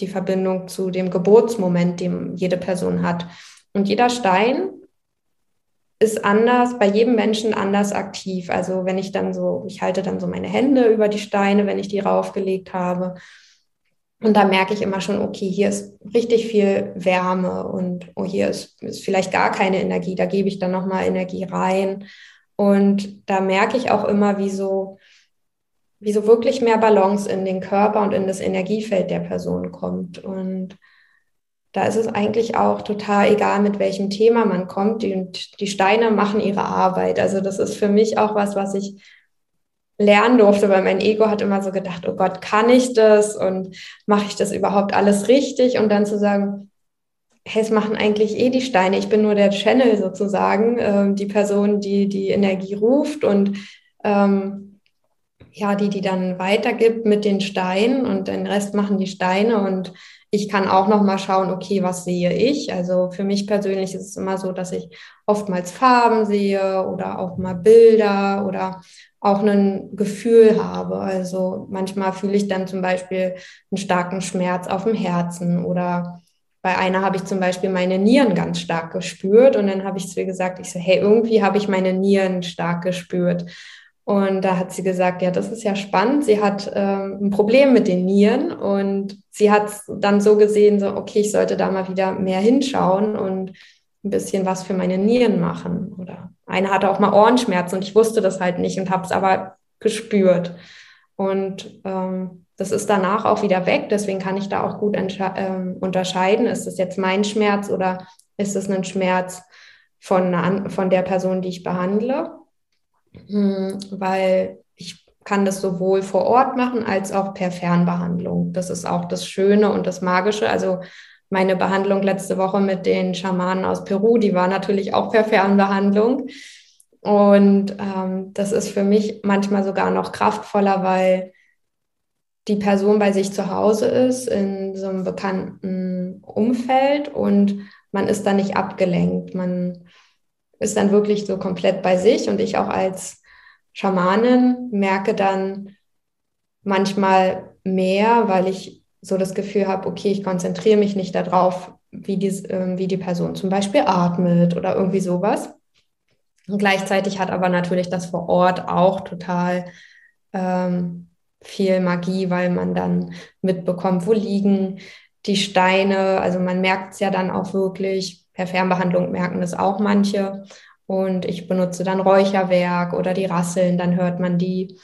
die Verbindung zu dem Geburtsmoment, den jede Person hat. Und jeder Stein ist anders, bei jedem Menschen anders aktiv. Also wenn ich dann so, ich halte dann so meine Hände über die Steine, wenn ich die raufgelegt habe. Und da merke ich immer schon, okay, hier ist richtig viel Wärme und oh, hier ist, ist vielleicht gar keine Energie. Da gebe ich dann nochmal Energie rein. Und da merke ich auch immer, wie so wie so wirklich mehr Balance in den Körper und in das Energiefeld der Person kommt. Und da ist es eigentlich auch total egal, mit welchem Thema man kommt. Die, die Steine machen ihre Arbeit. Also das ist für mich auch was, was ich lernen durfte, weil mein Ego hat immer so gedacht, oh Gott, kann ich das und mache ich das überhaupt alles richtig? Und dann zu sagen, hey, es machen eigentlich eh die Steine. Ich bin nur der Channel sozusagen, äh, die Person, die die Energie ruft und ähm, ja, die die dann weitergibt mit den Steinen und den Rest machen die Steine und ich kann auch noch mal schauen, okay, was sehe ich? Also für mich persönlich ist es immer so, dass ich oftmals Farben sehe oder auch mal Bilder oder auch ein Gefühl habe. Also manchmal fühle ich dann zum Beispiel einen starken Schmerz auf dem Herzen oder bei einer habe ich zum Beispiel meine Nieren ganz stark gespürt und dann habe ich zu ihr gesagt, ich so, hey, irgendwie habe ich meine Nieren stark gespürt. Und da hat sie gesagt, ja, das ist ja spannend. Sie hat ähm, ein Problem mit den Nieren und sie hat dann so gesehen, so, okay, ich sollte da mal wieder mehr hinschauen und ein bisschen was für meine Nieren machen. Oder eine hatte auch mal Ohrenschmerzen und ich wusste das halt nicht und habe es aber gespürt. Und ähm, das ist danach auch wieder weg. Deswegen kann ich da auch gut ähm, unterscheiden, ist es jetzt mein Schmerz oder ist es ein Schmerz von, von der Person, die ich behandle. Hm, weil ich kann das sowohl vor Ort machen als auch per Fernbehandlung. Das ist auch das Schöne und das Magische. Also meine Behandlung letzte Woche mit den Schamanen aus Peru, die war natürlich auch per Fernbehandlung. Und ähm, das ist für mich manchmal sogar noch kraftvoller, weil die Person bei sich zu Hause ist, in so einem bekannten Umfeld und man ist da nicht abgelenkt. Man ist dann wirklich so komplett bei sich und ich auch als Schamanin merke dann manchmal mehr, weil ich so das Gefühl habe, okay, ich konzentriere mich nicht darauf, wie die, äh, wie die Person zum Beispiel atmet oder irgendwie sowas. Und gleichzeitig hat aber natürlich das vor Ort auch total ähm, viel Magie, weil man dann mitbekommt, wo liegen die Steine. Also man merkt es ja dann auch wirklich, Per Fernbehandlung merken das auch manche. Und ich benutze dann Räucherwerk oder die Rasseln, dann hört man die.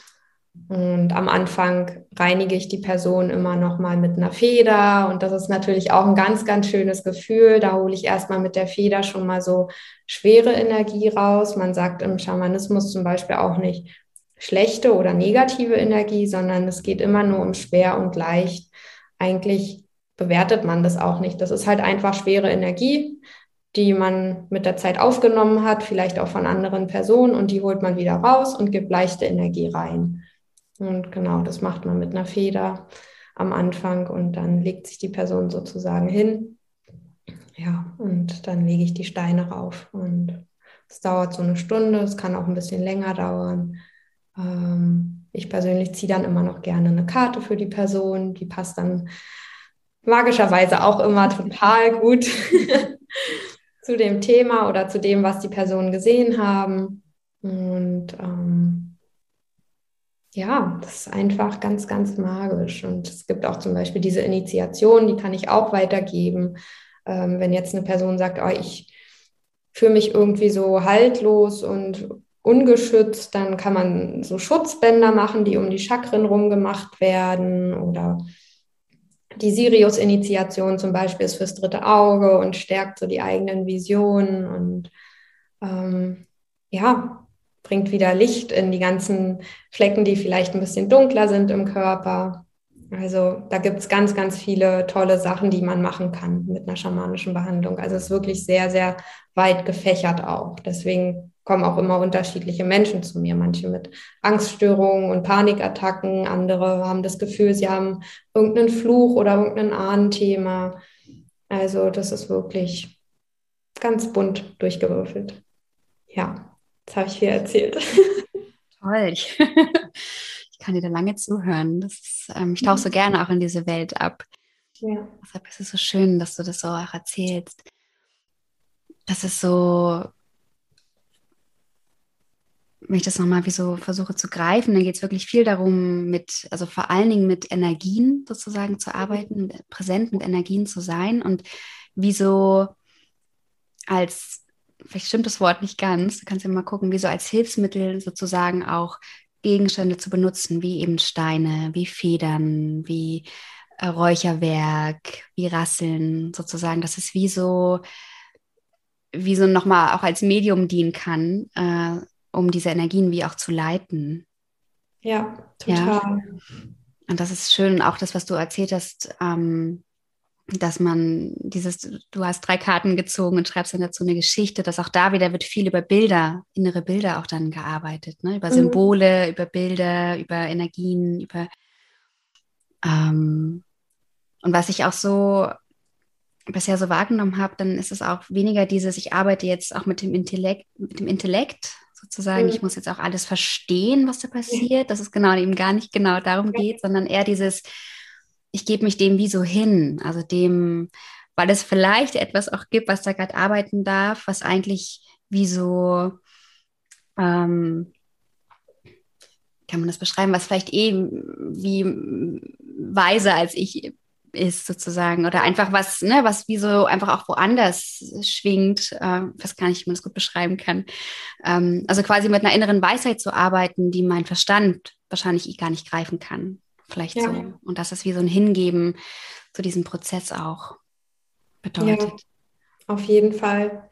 Und am Anfang reinige ich die Person immer noch mal mit einer Feder. Und das ist natürlich auch ein ganz, ganz schönes Gefühl. Da hole ich erstmal mit der Feder schon mal so schwere Energie raus. Man sagt im Schamanismus zum Beispiel auch nicht schlechte oder negative Energie, sondern es geht immer nur um schwer und leicht. Eigentlich bewertet man das auch nicht. Das ist halt einfach schwere Energie die man mit der Zeit aufgenommen hat, vielleicht auch von anderen Personen und die holt man wieder raus und gibt leichte Energie rein. Und genau, das macht man mit einer Feder am Anfang und dann legt sich die Person sozusagen hin. Ja, und dann lege ich die Steine rauf und es dauert so eine Stunde, es kann auch ein bisschen länger dauern. Ähm, ich persönlich ziehe dann immer noch gerne eine Karte für die Person, die passt dann magischerweise auch immer total gut *laughs* zu dem Thema oder zu dem, was die Personen gesehen haben. Und ähm, ja, das ist einfach ganz, ganz magisch. Und es gibt auch zum Beispiel diese Initiation, die kann ich auch weitergeben. Ähm, wenn jetzt eine Person sagt, oh, ich fühle mich irgendwie so haltlos und ungeschützt, dann kann man so Schutzbänder machen, die um die Chakren rumgemacht werden oder die Sirius-Initiation zum Beispiel ist fürs dritte Auge und stärkt so die eigenen Visionen und ähm, ja, bringt wieder Licht in die ganzen Flecken, die vielleicht ein bisschen dunkler sind im Körper. Also da gibt es ganz, ganz viele tolle Sachen, die man machen kann mit einer schamanischen Behandlung. Also es ist wirklich sehr, sehr weit gefächert auch. Deswegen kommen auch immer unterschiedliche Menschen zu mir, manche mit Angststörungen und Panikattacken, andere haben das Gefühl, sie haben irgendeinen Fluch oder irgendein Ahnenthema. Also das ist wirklich ganz bunt durchgewürfelt. Ja, jetzt habe ich viel erzählt. *laughs* Toll. Ich, *laughs* ich kann dir da lange zuhören. Das ist, ähm, ich tauche so gerne auch in diese Welt ab. Ja. Deshalb ist es so schön, dass du das so auch erzählst. Das ist so wenn ich das nochmal wie so versuche zu greifen, dann geht es wirklich viel darum, mit, also vor allen Dingen mit Energien sozusagen zu arbeiten, präsent mit Energien zu sein. Und wie so als, vielleicht stimmt das Wort nicht ganz, du kannst ja mal gucken, wie so als Hilfsmittel sozusagen auch Gegenstände zu benutzen, wie eben Steine, wie Federn, wie äh, Räucherwerk, wie Rasseln sozusagen, dass es wie so, wie so nochmal auch als Medium dienen kann, äh, um diese Energien wie auch zu leiten. Ja, total. Ja. Und das ist schön, auch das, was du erzählt hast, ähm, dass man dieses, du hast drei Karten gezogen und schreibst dann dazu eine Geschichte, dass auch da wieder wird viel über Bilder, innere Bilder auch dann gearbeitet, ne? über mhm. Symbole, über Bilder, über Energien, über ähm, und was ich auch so bisher so wahrgenommen habe, dann ist es auch weniger dieses, ich arbeite jetzt auch mit dem Intellekt, mit dem Intellekt sozusagen, mhm. ich muss jetzt auch alles verstehen, was da passiert, dass es genau eben gar nicht genau darum geht, sondern eher dieses, ich gebe mich dem wie so hin, also dem, weil es vielleicht etwas auch gibt, was da gerade arbeiten darf, was eigentlich wie so, ähm, kann man das beschreiben, was vielleicht eh wie weiser als ich ist sozusagen oder einfach was, ne, was wie so einfach auch woanders schwingt, äh, was gar nicht, wie man das gut beschreiben kann. Ähm, also quasi mit einer inneren Weisheit zu arbeiten, die mein Verstand wahrscheinlich gar nicht greifen kann vielleicht ja. so. Und dass es wie so ein Hingeben zu diesem Prozess auch bedeutet. Ja, auf jeden Fall.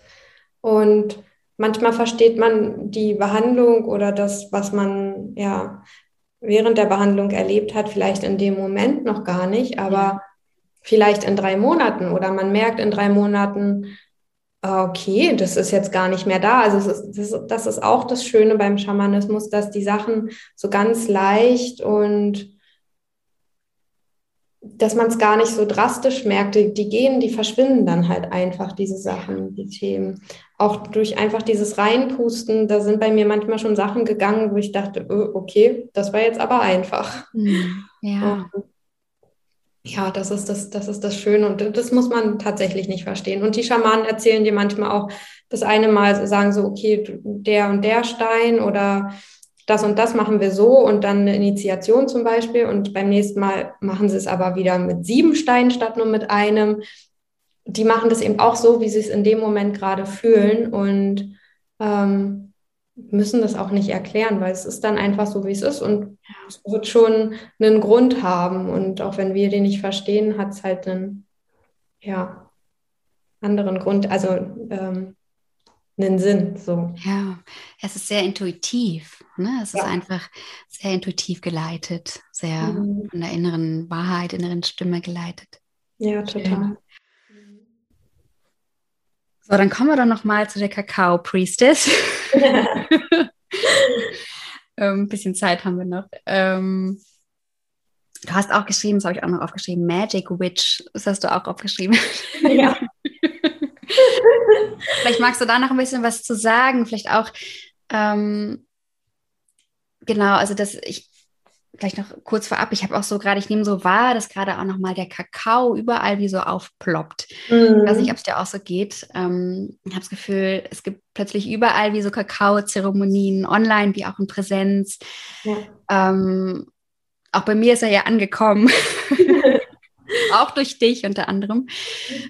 Und manchmal versteht man die Behandlung oder das, was man ja während der Behandlung erlebt hat, vielleicht in dem Moment noch gar nicht, aber ja. Vielleicht in drei Monaten oder man merkt in drei Monaten, ah, okay, das ist jetzt gar nicht mehr da. Also ist, das, das, ist auch das Schöne beim Schamanismus, dass die Sachen so ganz leicht und dass man es gar nicht so drastisch merkt. Die, die, gehen, die verschwinden dann halt einfach, diese Sachen, die Themen. Auch durch einfach dieses Reinpusten, da sind bei mir manchmal schon Sachen gegangen, wo ich dachte, oh, okay, das war jetzt aber einfach. Hm, ja. Und, ja, das ist das, das ist das Schöne und das muss man tatsächlich nicht verstehen. Und die Schamanen erzählen dir manchmal auch, das eine Mal sagen so, okay, der und der Stein oder das und das machen wir so und dann eine Initiation zum Beispiel und beim nächsten Mal machen sie es aber wieder mit sieben Steinen statt nur mit einem. Die machen das eben auch so, wie sie es in dem Moment gerade fühlen und ähm, müssen das auch nicht erklären, weil es ist dann einfach so, wie es ist und es wird schon einen Grund haben und auch wenn wir den nicht verstehen, hat es halt einen, ja, anderen Grund, also ähm, einen Sinn. So. Ja, es ist sehr intuitiv. Ne? Es ja. ist einfach sehr intuitiv geleitet, sehr mhm. von der inneren Wahrheit, inneren Stimme geleitet. Ja, total. So, dann kommen wir doch noch mal zu der Kakao-Priestess. *laughs* Ein *laughs* ähm, bisschen Zeit haben wir noch. Ähm, du hast auch geschrieben, das habe ich auch noch aufgeschrieben, Magic Witch. Das hast du auch aufgeschrieben. Ja. *laughs* vielleicht magst du da noch ein bisschen was zu sagen. Vielleicht auch, ähm, genau, also das, ich, vielleicht noch kurz vorab, ich habe auch so gerade, ich nehme so wahr, dass gerade auch nochmal der Kakao überall wie so aufploppt. Mhm. Ich weiß nicht, ob es dir auch so geht. Ähm, ich habe das Gefühl, es gibt plötzlich überall wie so Kakao-Zeremonien, online wie auch in Präsenz. Ja. Ähm, auch bei mir ist er ja angekommen. *laughs* *laughs* auch durch dich unter anderem.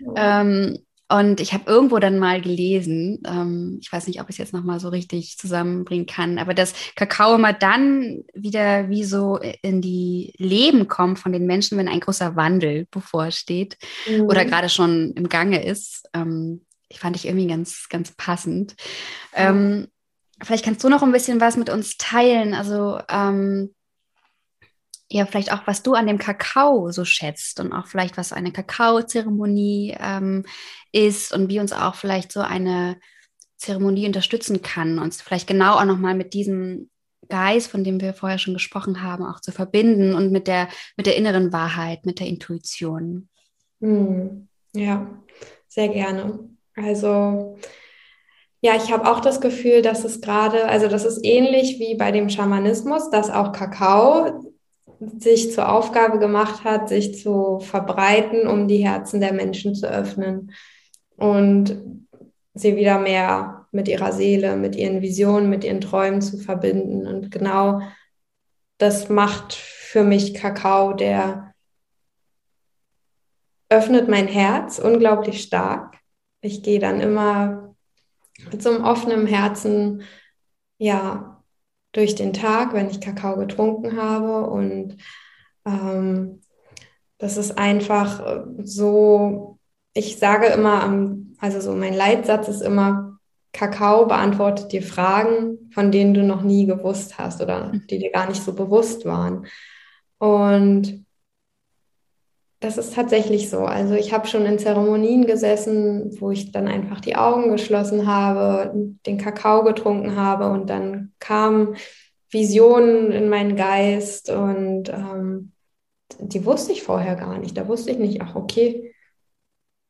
Mhm. Ähm, und ich habe irgendwo dann mal gelesen, ähm, ich weiß nicht, ob ich es jetzt nochmal so richtig zusammenbringen kann, aber dass Kakao immer dann wieder wie so in die Leben kommt von den Menschen, wenn ein großer Wandel bevorsteht mhm. oder gerade schon im Gange ist. Ähm, ich fand ich irgendwie ganz, ganz passend. Mhm. Ähm, vielleicht kannst du noch ein bisschen was mit uns teilen. Also ähm, ja, vielleicht auch, was du an dem Kakao so schätzt und auch vielleicht, was eine Kakaozeremonie ähm, ist und wie uns auch vielleicht so eine Zeremonie unterstützen kann, uns vielleicht genau auch nochmal mit diesem Geist, von dem wir vorher schon gesprochen haben, auch zu verbinden und mit der, mit der inneren Wahrheit, mit der Intuition. Hm. Ja, sehr gerne. Also ja, ich habe auch das Gefühl, dass es gerade, also das ist ähnlich wie bei dem Schamanismus, dass auch Kakao sich zur Aufgabe gemacht hat, sich zu verbreiten, um die Herzen der Menschen zu öffnen und sie wieder mehr mit ihrer Seele, mit ihren Visionen, mit ihren Träumen zu verbinden. Und genau das macht für mich Kakao, der öffnet mein Herz unglaublich stark. Ich gehe dann immer mit so einem offenen Herzen, ja, durch den Tag, wenn ich Kakao getrunken habe. Und ähm, das ist einfach äh, so, ich sage immer, also so mein Leitsatz ist immer, Kakao beantwortet dir Fragen, von denen du noch nie gewusst hast oder die dir gar nicht so bewusst waren. Und das ist tatsächlich so. Also ich habe schon in Zeremonien gesessen, wo ich dann einfach die Augen geschlossen habe, den Kakao getrunken habe und dann kamen Visionen in meinen Geist und ähm, die wusste ich vorher gar nicht. Da wusste ich nicht, ach okay,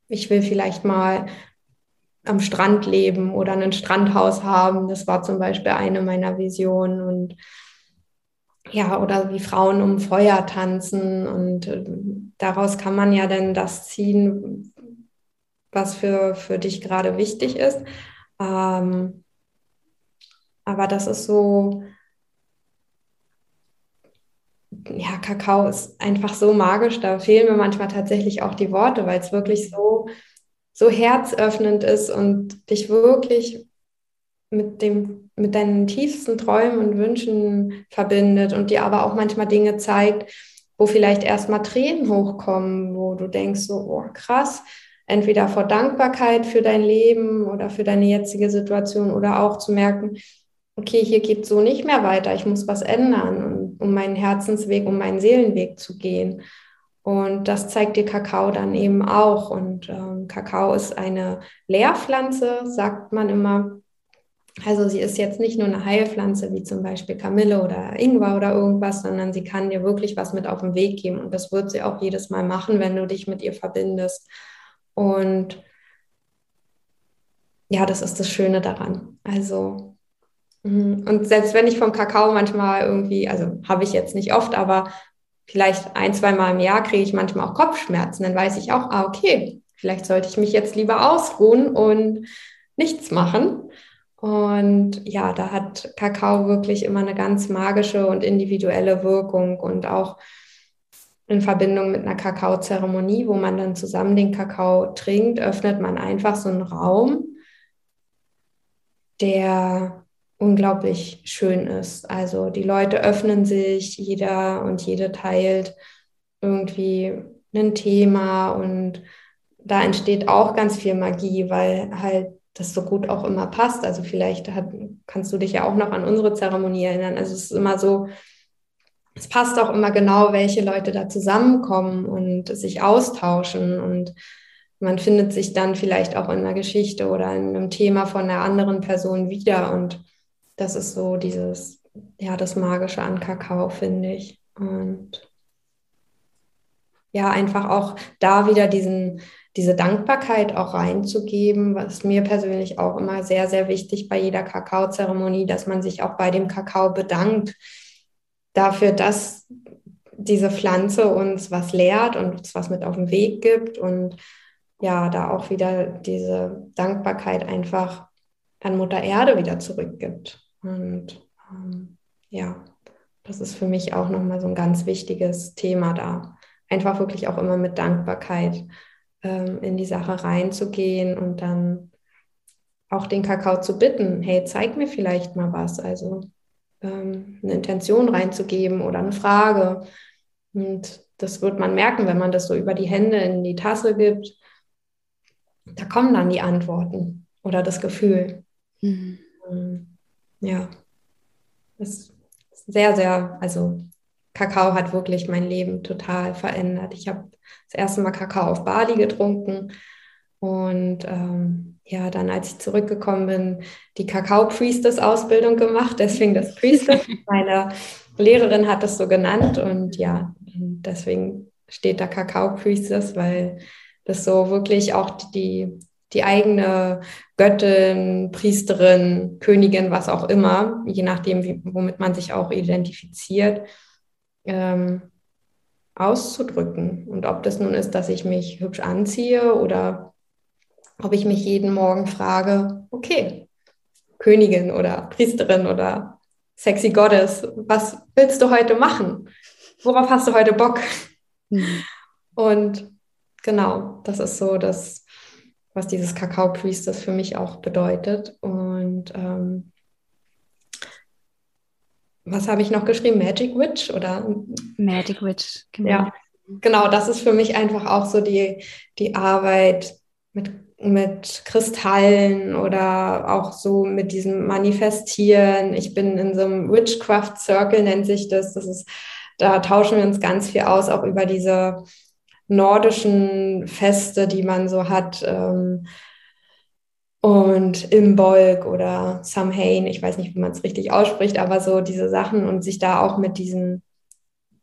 ich will vielleicht mal am Strand leben oder ein Strandhaus haben. Das war zum Beispiel eine meiner Visionen und ja, oder wie Frauen um Feuer tanzen und äh, daraus kann man ja dann das ziehen, was für, für dich gerade wichtig ist. Ähm, aber das ist so, ja, Kakao ist einfach so magisch, da fehlen mir manchmal tatsächlich auch die Worte, weil es wirklich so, so herzöffnend ist und dich wirklich mit dem, mit deinen tiefsten Träumen und Wünschen verbindet und dir aber auch manchmal Dinge zeigt, wo vielleicht erstmal Tränen hochkommen, wo du denkst, so, oh krass, entweder vor Dankbarkeit für dein Leben oder für deine jetzige Situation oder auch zu merken, okay, hier geht so nicht mehr weiter, ich muss was ändern, um meinen Herzensweg, um meinen Seelenweg zu gehen. Und das zeigt dir Kakao dann eben auch. Und ähm, Kakao ist eine Lehrpflanze, sagt man immer. Also sie ist jetzt nicht nur eine Heilpflanze wie zum Beispiel Kamille oder Ingwer oder irgendwas, sondern sie kann dir wirklich was mit auf den Weg geben. Und das wird sie auch jedes Mal machen, wenn du dich mit ihr verbindest. Und ja, das ist das Schöne daran. Also, mhm. und selbst wenn ich vom Kakao manchmal irgendwie, also habe ich jetzt nicht oft, aber vielleicht ein, zwei Mal im Jahr kriege ich manchmal auch Kopfschmerzen, dann weiß ich auch, ah, okay, vielleicht sollte ich mich jetzt lieber ausruhen und nichts machen. Und ja, da hat Kakao wirklich immer eine ganz magische und individuelle Wirkung und auch in Verbindung mit einer Kakaozeremonie, wo man dann zusammen den Kakao trinkt, öffnet man einfach so einen Raum, der unglaublich schön ist. Also die Leute öffnen sich, jeder und jede teilt irgendwie ein Thema und da entsteht auch ganz viel Magie, weil halt das so gut auch immer passt. Also vielleicht hat, kannst du dich ja auch noch an unsere Zeremonie erinnern. Also es ist immer so, es passt auch immer genau, welche Leute da zusammenkommen und sich austauschen und man findet sich dann vielleicht auch in einer Geschichte oder in einem Thema von einer anderen Person wieder und das ist so dieses, ja, das Magische an Kakao, finde ich. Und ja, einfach auch da wieder diesen, diese Dankbarkeit auch reinzugeben, was mir persönlich auch immer sehr, sehr wichtig bei jeder Kakaozeremonie, dass man sich auch bei dem Kakao bedankt dafür, dass diese Pflanze uns was lehrt und uns was mit auf den Weg gibt und ja, da auch wieder diese Dankbarkeit einfach an Mutter Erde wieder zurückgibt. Und ähm, ja, das ist für mich auch nochmal so ein ganz wichtiges Thema da. Einfach wirklich auch immer mit Dankbarkeit ähm, in die Sache reinzugehen und dann auch den Kakao zu bitten, hey, zeig mir vielleicht mal was. Also ähm, eine Intention reinzugeben oder eine Frage. Und das wird man merken, wenn man das so über die Hände in die Tasse gibt. Da kommen dann die Antworten oder das Gefühl. Mhm. Ähm, ja, das ist sehr, sehr, also Kakao hat wirklich mein Leben total verändert. Ich habe das erste Mal Kakao auf Bali getrunken. Und ähm, ja, dann als ich zurückgekommen bin, die Kakao-Priestess-Ausbildung gemacht, *laughs* deswegen das Priestess. Meine Lehrerin hat das so genannt. Und ja, deswegen steht da Kakao-Priestess, weil das so wirklich auch die, die eigene Göttin, Priesterin, Königin, was auch immer, je nachdem, wie, womit man sich auch identifiziert, ähm, auszudrücken. Und ob das nun ist, dass ich mich hübsch anziehe oder ob ich mich jeden Morgen frage, okay, Königin oder Priesterin oder sexy Goddess, was willst du heute machen? Worauf hast du heute Bock? Mhm. Und genau, das ist so das, was dieses Kakao Priestess für mich auch bedeutet. Und ähm, was habe ich noch geschrieben? Magic Witch oder? Magic Witch, genau. Ja, genau, das ist für mich einfach auch so die, die Arbeit mit, mit Kristallen oder auch so mit diesem Manifestieren. Ich bin in so einem Witchcraft Circle, nennt sich das. Das ist, da tauschen wir uns ganz viel aus, auch über diese nordischen Feste, die man so hat. Ähm, und Imbolg oder Samhain, ich weiß nicht, wie man es richtig ausspricht, aber so diese Sachen und sich da auch mit diesen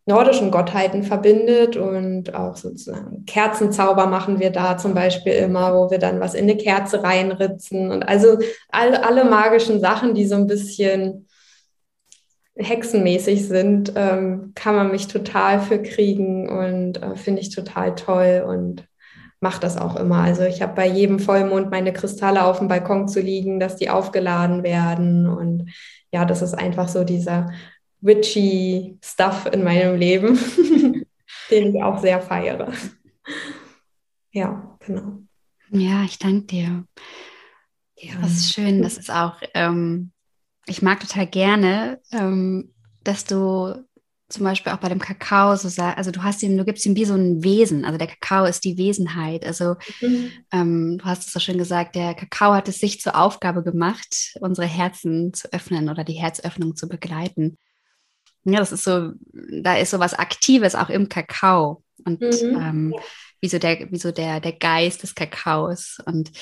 nordischen Gottheiten verbindet und auch sozusagen Kerzenzauber machen wir da zum Beispiel immer, wo wir dann was in eine Kerze reinritzen und also all, alle magischen Sachen, die so ein bisschen hexenmäßig sind, ähm, kann man mich total für kriegen und äh, finde ich total toll und mache das auch immer. Also ich habe bei jedem Vollmond meine Kristalle auf dem Balkon zu liegen, dass die aufgeladen werden und ja, das ist einfach so dieser witchy Stuff in meinem Leben, *laughs* den ich auch sehr feiere. Ja, genau. Ja, ich danke dir. Ja, das ist schön. Das ist auch, ähm, ich mag total gerne, ähm, dass du zum Beispiel auch bei dem Kakao so sagst, also du hast ihm, du gibst ihm wie so ein Wesen. Also der Kakao ist die Wesenheit. Also mhm. ähm, du hast es so schön gesagt, der Kakao hat es sich zur Aufgabe gemacht, unsere Herzen zu öffnen oder die Herzöffnung zu begleiten. Ja, das ist so, da ist so was Aktives auch im Kakao und mhm. ähm, wie so, der, wie so der, der Geist des Kakaos. Und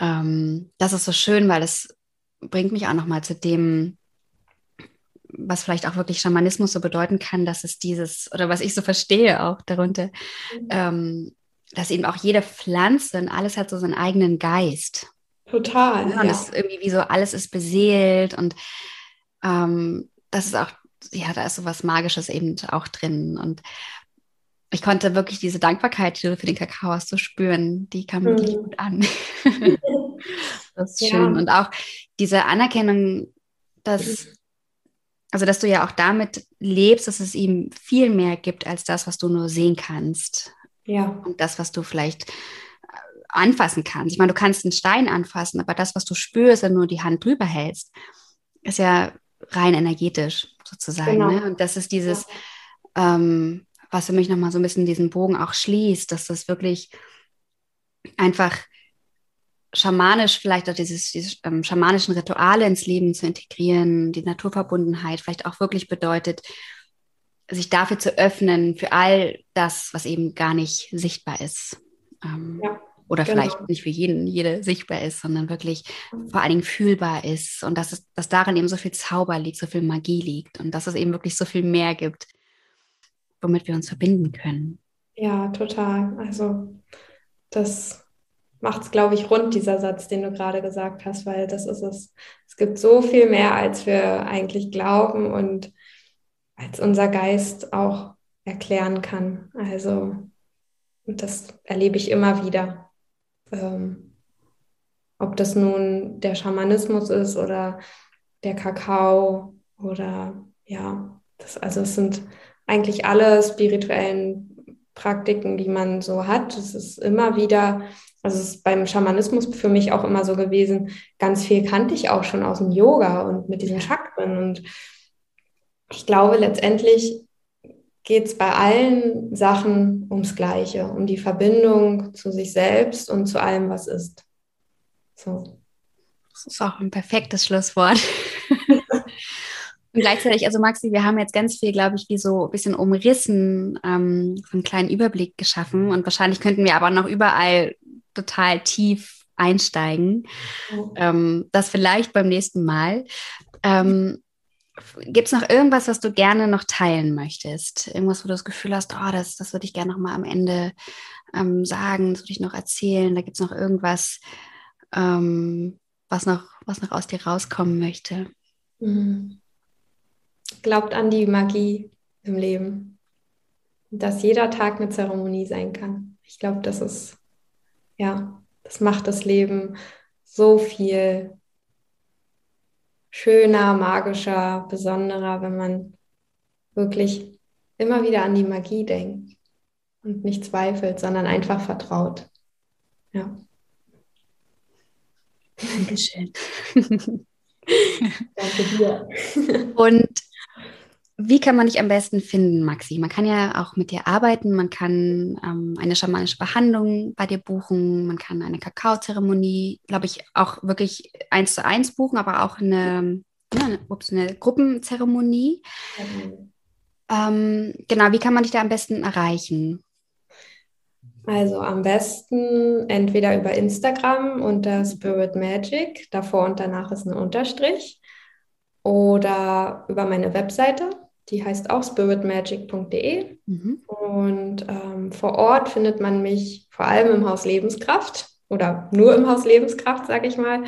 ähm, das ist so schön, weil es bringt mich auch nochmal zu dem, was vielleicht auch wirklich Schamanismus so bedeuten kann, dass es dieses, oder was ich so verstehe auch darunter, mhm. ähm, dass eben auch jede Pflanze und alles hat so seinen eigenen Geist. Total. Ja, und ja. es ist irgendwie wie so, alles ist beseelt und ähm, das ist auch ja, da ist so was Magisches eben auch drin. Und ich konnte wirklich diese Dankbarkeit, die du für den Kakao hast, so spüren. Die kam wirklich mhm. gut an. *laughs* *laughs* das ist ja. schön. Und auch diese Anerkennung, dass, also dass du ja auch damit lebst, dass es ihm viel mehr gibt als das, was du nur sehen kannst. Ja. Und das, was du vielleicht äh, anfassen kannst. Ich meine, du kannst einen Stein anfassen, aber das, was du spürst, wenn du nur die Hand drüber hältst, ist ja rein energetisch sozusagen. Genau. Ne? Und das ist dieses, ja. ähm, was für mich nochmal so ein bisschen diesen Bogen auch schließt, dass das wirklich einfach schamanisch, vielleicht auch dieses, diese ähm, schamanischen Rituale ins Leben zu integrieren, die Naturverbundenheit vielleicht auch wirklich bedeutet, sich dafür zu öffnen, für all das, was eben gar nicht sichtbar ist. Ähm, ja. Oder genau. vielleicht nicht für jeden, jede sichtbar ist, sondern wirklich vor allen Dingen fühlbar ist und dass, es, dass darin eben so viel Zauber liegt, so viel Magie liegt und dass es eben wirklich so viel mehr gibt, womit wir uns verbinden können. Ja, total. Also das macht es, glaube ich, rund, dieser Satz, den du gerade gesagt hast, weil das ist es. Es gibt so viel mehr, als wir eigentlich glauben und als unser Geist auch erklären kann. Also das erlebe ich immer wieder ähm, ob das nun der Schamanismus ist oder der Kakao oder ja, das, also es sind eigentlich alle spirituellen Praktiken, die man so hat. Es ist immer wieder, also es ist beim Schamanismus für mich auch immer so gewesen, ganz viel kannte ich auch schon aus dem Yoga und mit diesen Chakren. Und ich glaube, letztendlich geht es bei allen Sachen ums Gleiche, um die Verbindung zu sich selbst und zu allem, was ist. So. Das ist auch ein perfektes Schlusswort. *laughs* und gleichzeitig, also Maxi, wir haben jetzt ganz viel, glaube ich, wie so ein bisschen umrissen, ähm, so einen kleinen Überblick geschaffen. Und wahrscheinlich könnten wir aber noch überall total tief einsteigen. Ähm, das vielleicht beim nächsten Mal. Ähm, Gibt es noch irgendwas, was du gerne noch teilen möchtest? Irgendwas, wo du das Gefühl hast, oh, das, das würde ich gerne noch mal am Ende ähm, sagen, das würde ich noch erzählen. Da gibt es noch irgendwas, ähm, was, noch, was noch aus dir rauskommen möchte. Mhm. Glaubt an die Magie im Leben. Dass jeder Tag eine Zeremonie sein kann. Ich glaube, das ist, ja, das macht das Leben so viel schöner, magischer, besonderer, wenn man wirklich immer wieder an die Magie denkt und nicht zweifelt, sondern einfach vertraut. Ja. Dankeschön. *laughs* Danke dir. Und wie kann man dich am besten finden, Maxi? Man kann ja auch mit dir arbeiten, man kann ähm, eine schamanische Behandlung bei dir buchen, man kann eine Kakaozeremonie, glaube ich, auch wirklich eins zu eins buchen, aber auch eine, ja, eine, ups, eine Gruppenzeremonie. Mhm. Ähm, genau, wie kann man dich da am besten erreichen? Also am besten entweder über Instagram unter Spirit Magic, davor und danach ist ein Unterstrich, oder über meine Webseite, die heißt auch spiritmagic.de. Mhm. Und ähm, vor Ort findet man mich vor allem im Haus Lebenskraft oder nur im Haus Lebenskraft, sage ich mal.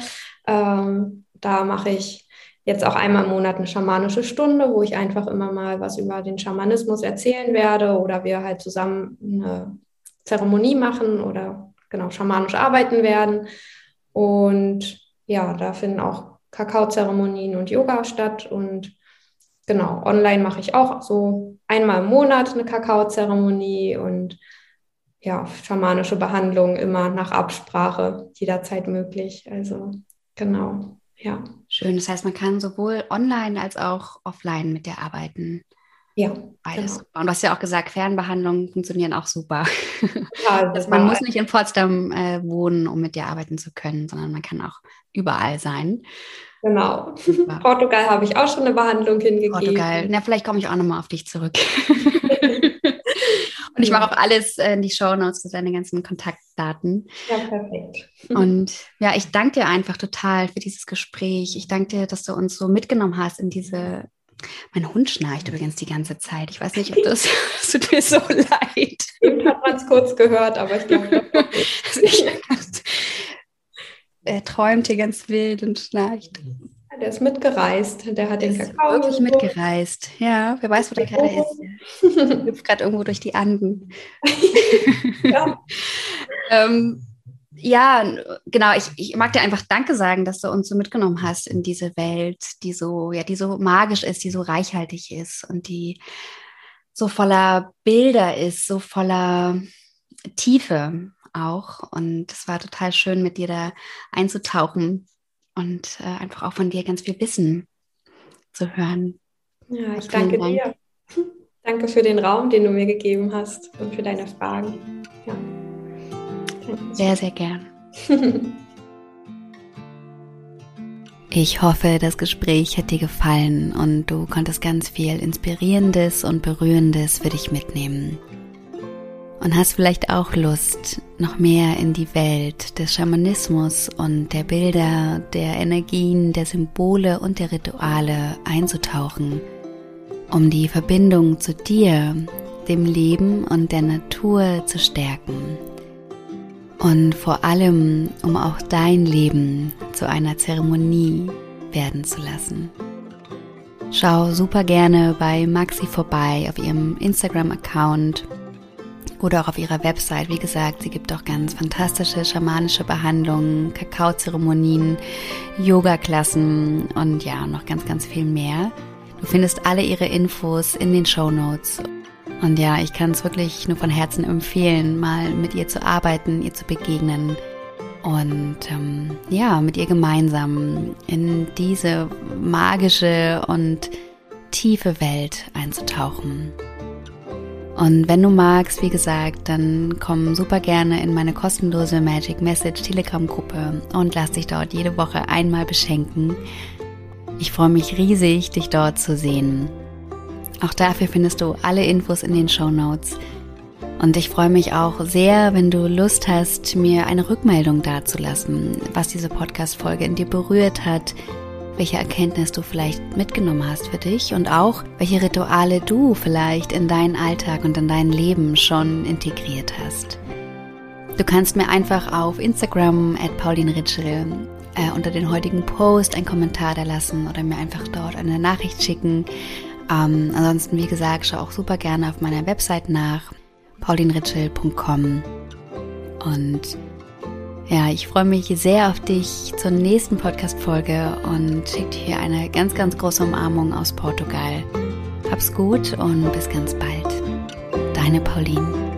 Ähm, da mache ich jetzt auch einmal im Monat eine schamanische Stunde, wo ich einfach immer mal was über den Schamanismus erzählen werde oder wir halt zusammen eine Zeremonie machen oder genau schamanisch arbeiten werden. Und ja, da finden auch Kakaozeremonien und Yoga statt. Und genau, online mache ich auch so einmal im Monat eine Kakaozeremonie und ja, schamanische Behandlung immer nach Absprache jederzeit möglich. Also genau, ja. Schön, das heißt, man kann sowohl online als auch offline mit dir arbeiten. Ja. Beides. Genau. Und du hast ja auch gesagt, Fernbehandlungen funktionieren auch super. *laughs* Ja, also man muss nicht in Potsdam äh, wohnen, um mit dir arbeiten zu können, sondern man kann auch überall sein. Genau. Super. *laughs* Portugal habe ich auch schon eine Behandlung hingegeben. Portugal. Na, vielleicht komme ich auch nochmal auf dich zurück. *laughs* Und ich mache auch alles in die Show Notes für deine ganzen Kontaktdaten. Ja, perfekt. Und ja, ich danke dir einfach total für dieses Gespräch. Ich danke dir, dass du uns so mitgenommen hast in diese mein Hund schnarcht übrigens die ganze Zeit. Ich weiß nicht, ob das, das *laughs* *laughs* tut mir so leid. Eben hat man es kurz gehört, aber ich glaube, *laughs* Er träumt hier ganz wild und schnarcht. Der ist mitgereist. Der hat den Kakao. Wirklich so. mitgereist. Ja, wer weiß, wo der gerade ist. Hüpft gerade irgendwo durch die Anden. ja. ähm, ja, genau. Ich, ich mag dir einfach Danke sagen, dass du uns so mitgenommen hast in diese Welt, die so, ja, die so magisch ist, die so reichhaltig ist und die so voller Bilder ist, so voller Tiefe auch. Und es war total schön, mit dir da einzutauchen und äh, einfach auch von dir ganz viel Wissen zu hören. Ja, ich danke Dank. dir. Danke für den Raum, den du mir gegeben hast und für deine Fragen. Ja. Sehr, sehr gern. *laughs* Ich hoffe, das Gespräch hat dir gefallen und du konntest ganz viel Inspirierendes und Berührendes für dich mitnehmen. Und hast vielleicht auch Lust, noch mehr in die Welt des Schamanismus und der Bilder, der Energien, der Symbole und der Rituale einzutauchen, um die Verbindung zu dir, dem Leben und der Natur zu stärken und vor allem, um auch dein Leben zu einer Zeremonie werden zu lassen. Schau super gerne bei Maxi vorbei auf ihrem Instagram-Account oder auch auf ihrer Website. Wie gesagt, sie gibt auch ganz fantastische schamanische Behandlungen, Kakaozeremonien, Yoga-Klassen und ja, noch ganz, ganz viel mehr. Du findest alle ihre Infos in den Show Notes. Und ja, ich kann es wirklich nur von Herzen empfehlen, mal mit ihr zu arbeiten, ihr zu begegnen und ähm, ja, mit ihr gemeinsam in diese magische und tiefe Welt einzutauchen. Und wenn du magst, wie gesagt, dann komm super gerne in meine kostenlose Magic Message Telegram Gruppe und lass dich dort jede Woche einmal beschenken. Ich freue mich riesig, dich dort zu sehen. Auch dafür findest du alle Infos in den Show Notes. Und ich freue mich auch sehr, wenn du Lust hast, mir eine Rückmeldung dazulassen, was diese Podcast-Folge in dir berührt hat, welche Erkenntnis du vielleicht mitgenommen hast für dich und auch welche Rituale du vielleicht in deinen Alltag und in dein Leben schon integriert hast. Du kannst mir einfach auf Instagram at paulinritschel äh, unter den heutigen Post einen Kommentar da lassen oder mir einfach dort eine Nachricht schicken ähm, ansonsten, wie gesagt, schau auch super gerne auf meiner Website nach, paulinritschel.com. Und ja, ich freue mich sehr auf dich zur nächsten Podcast-Folge und schicke dir eine ganz, ganz große Umarmung aus Portugal. Hab's gut und bis ganz bald. Deine Pauline.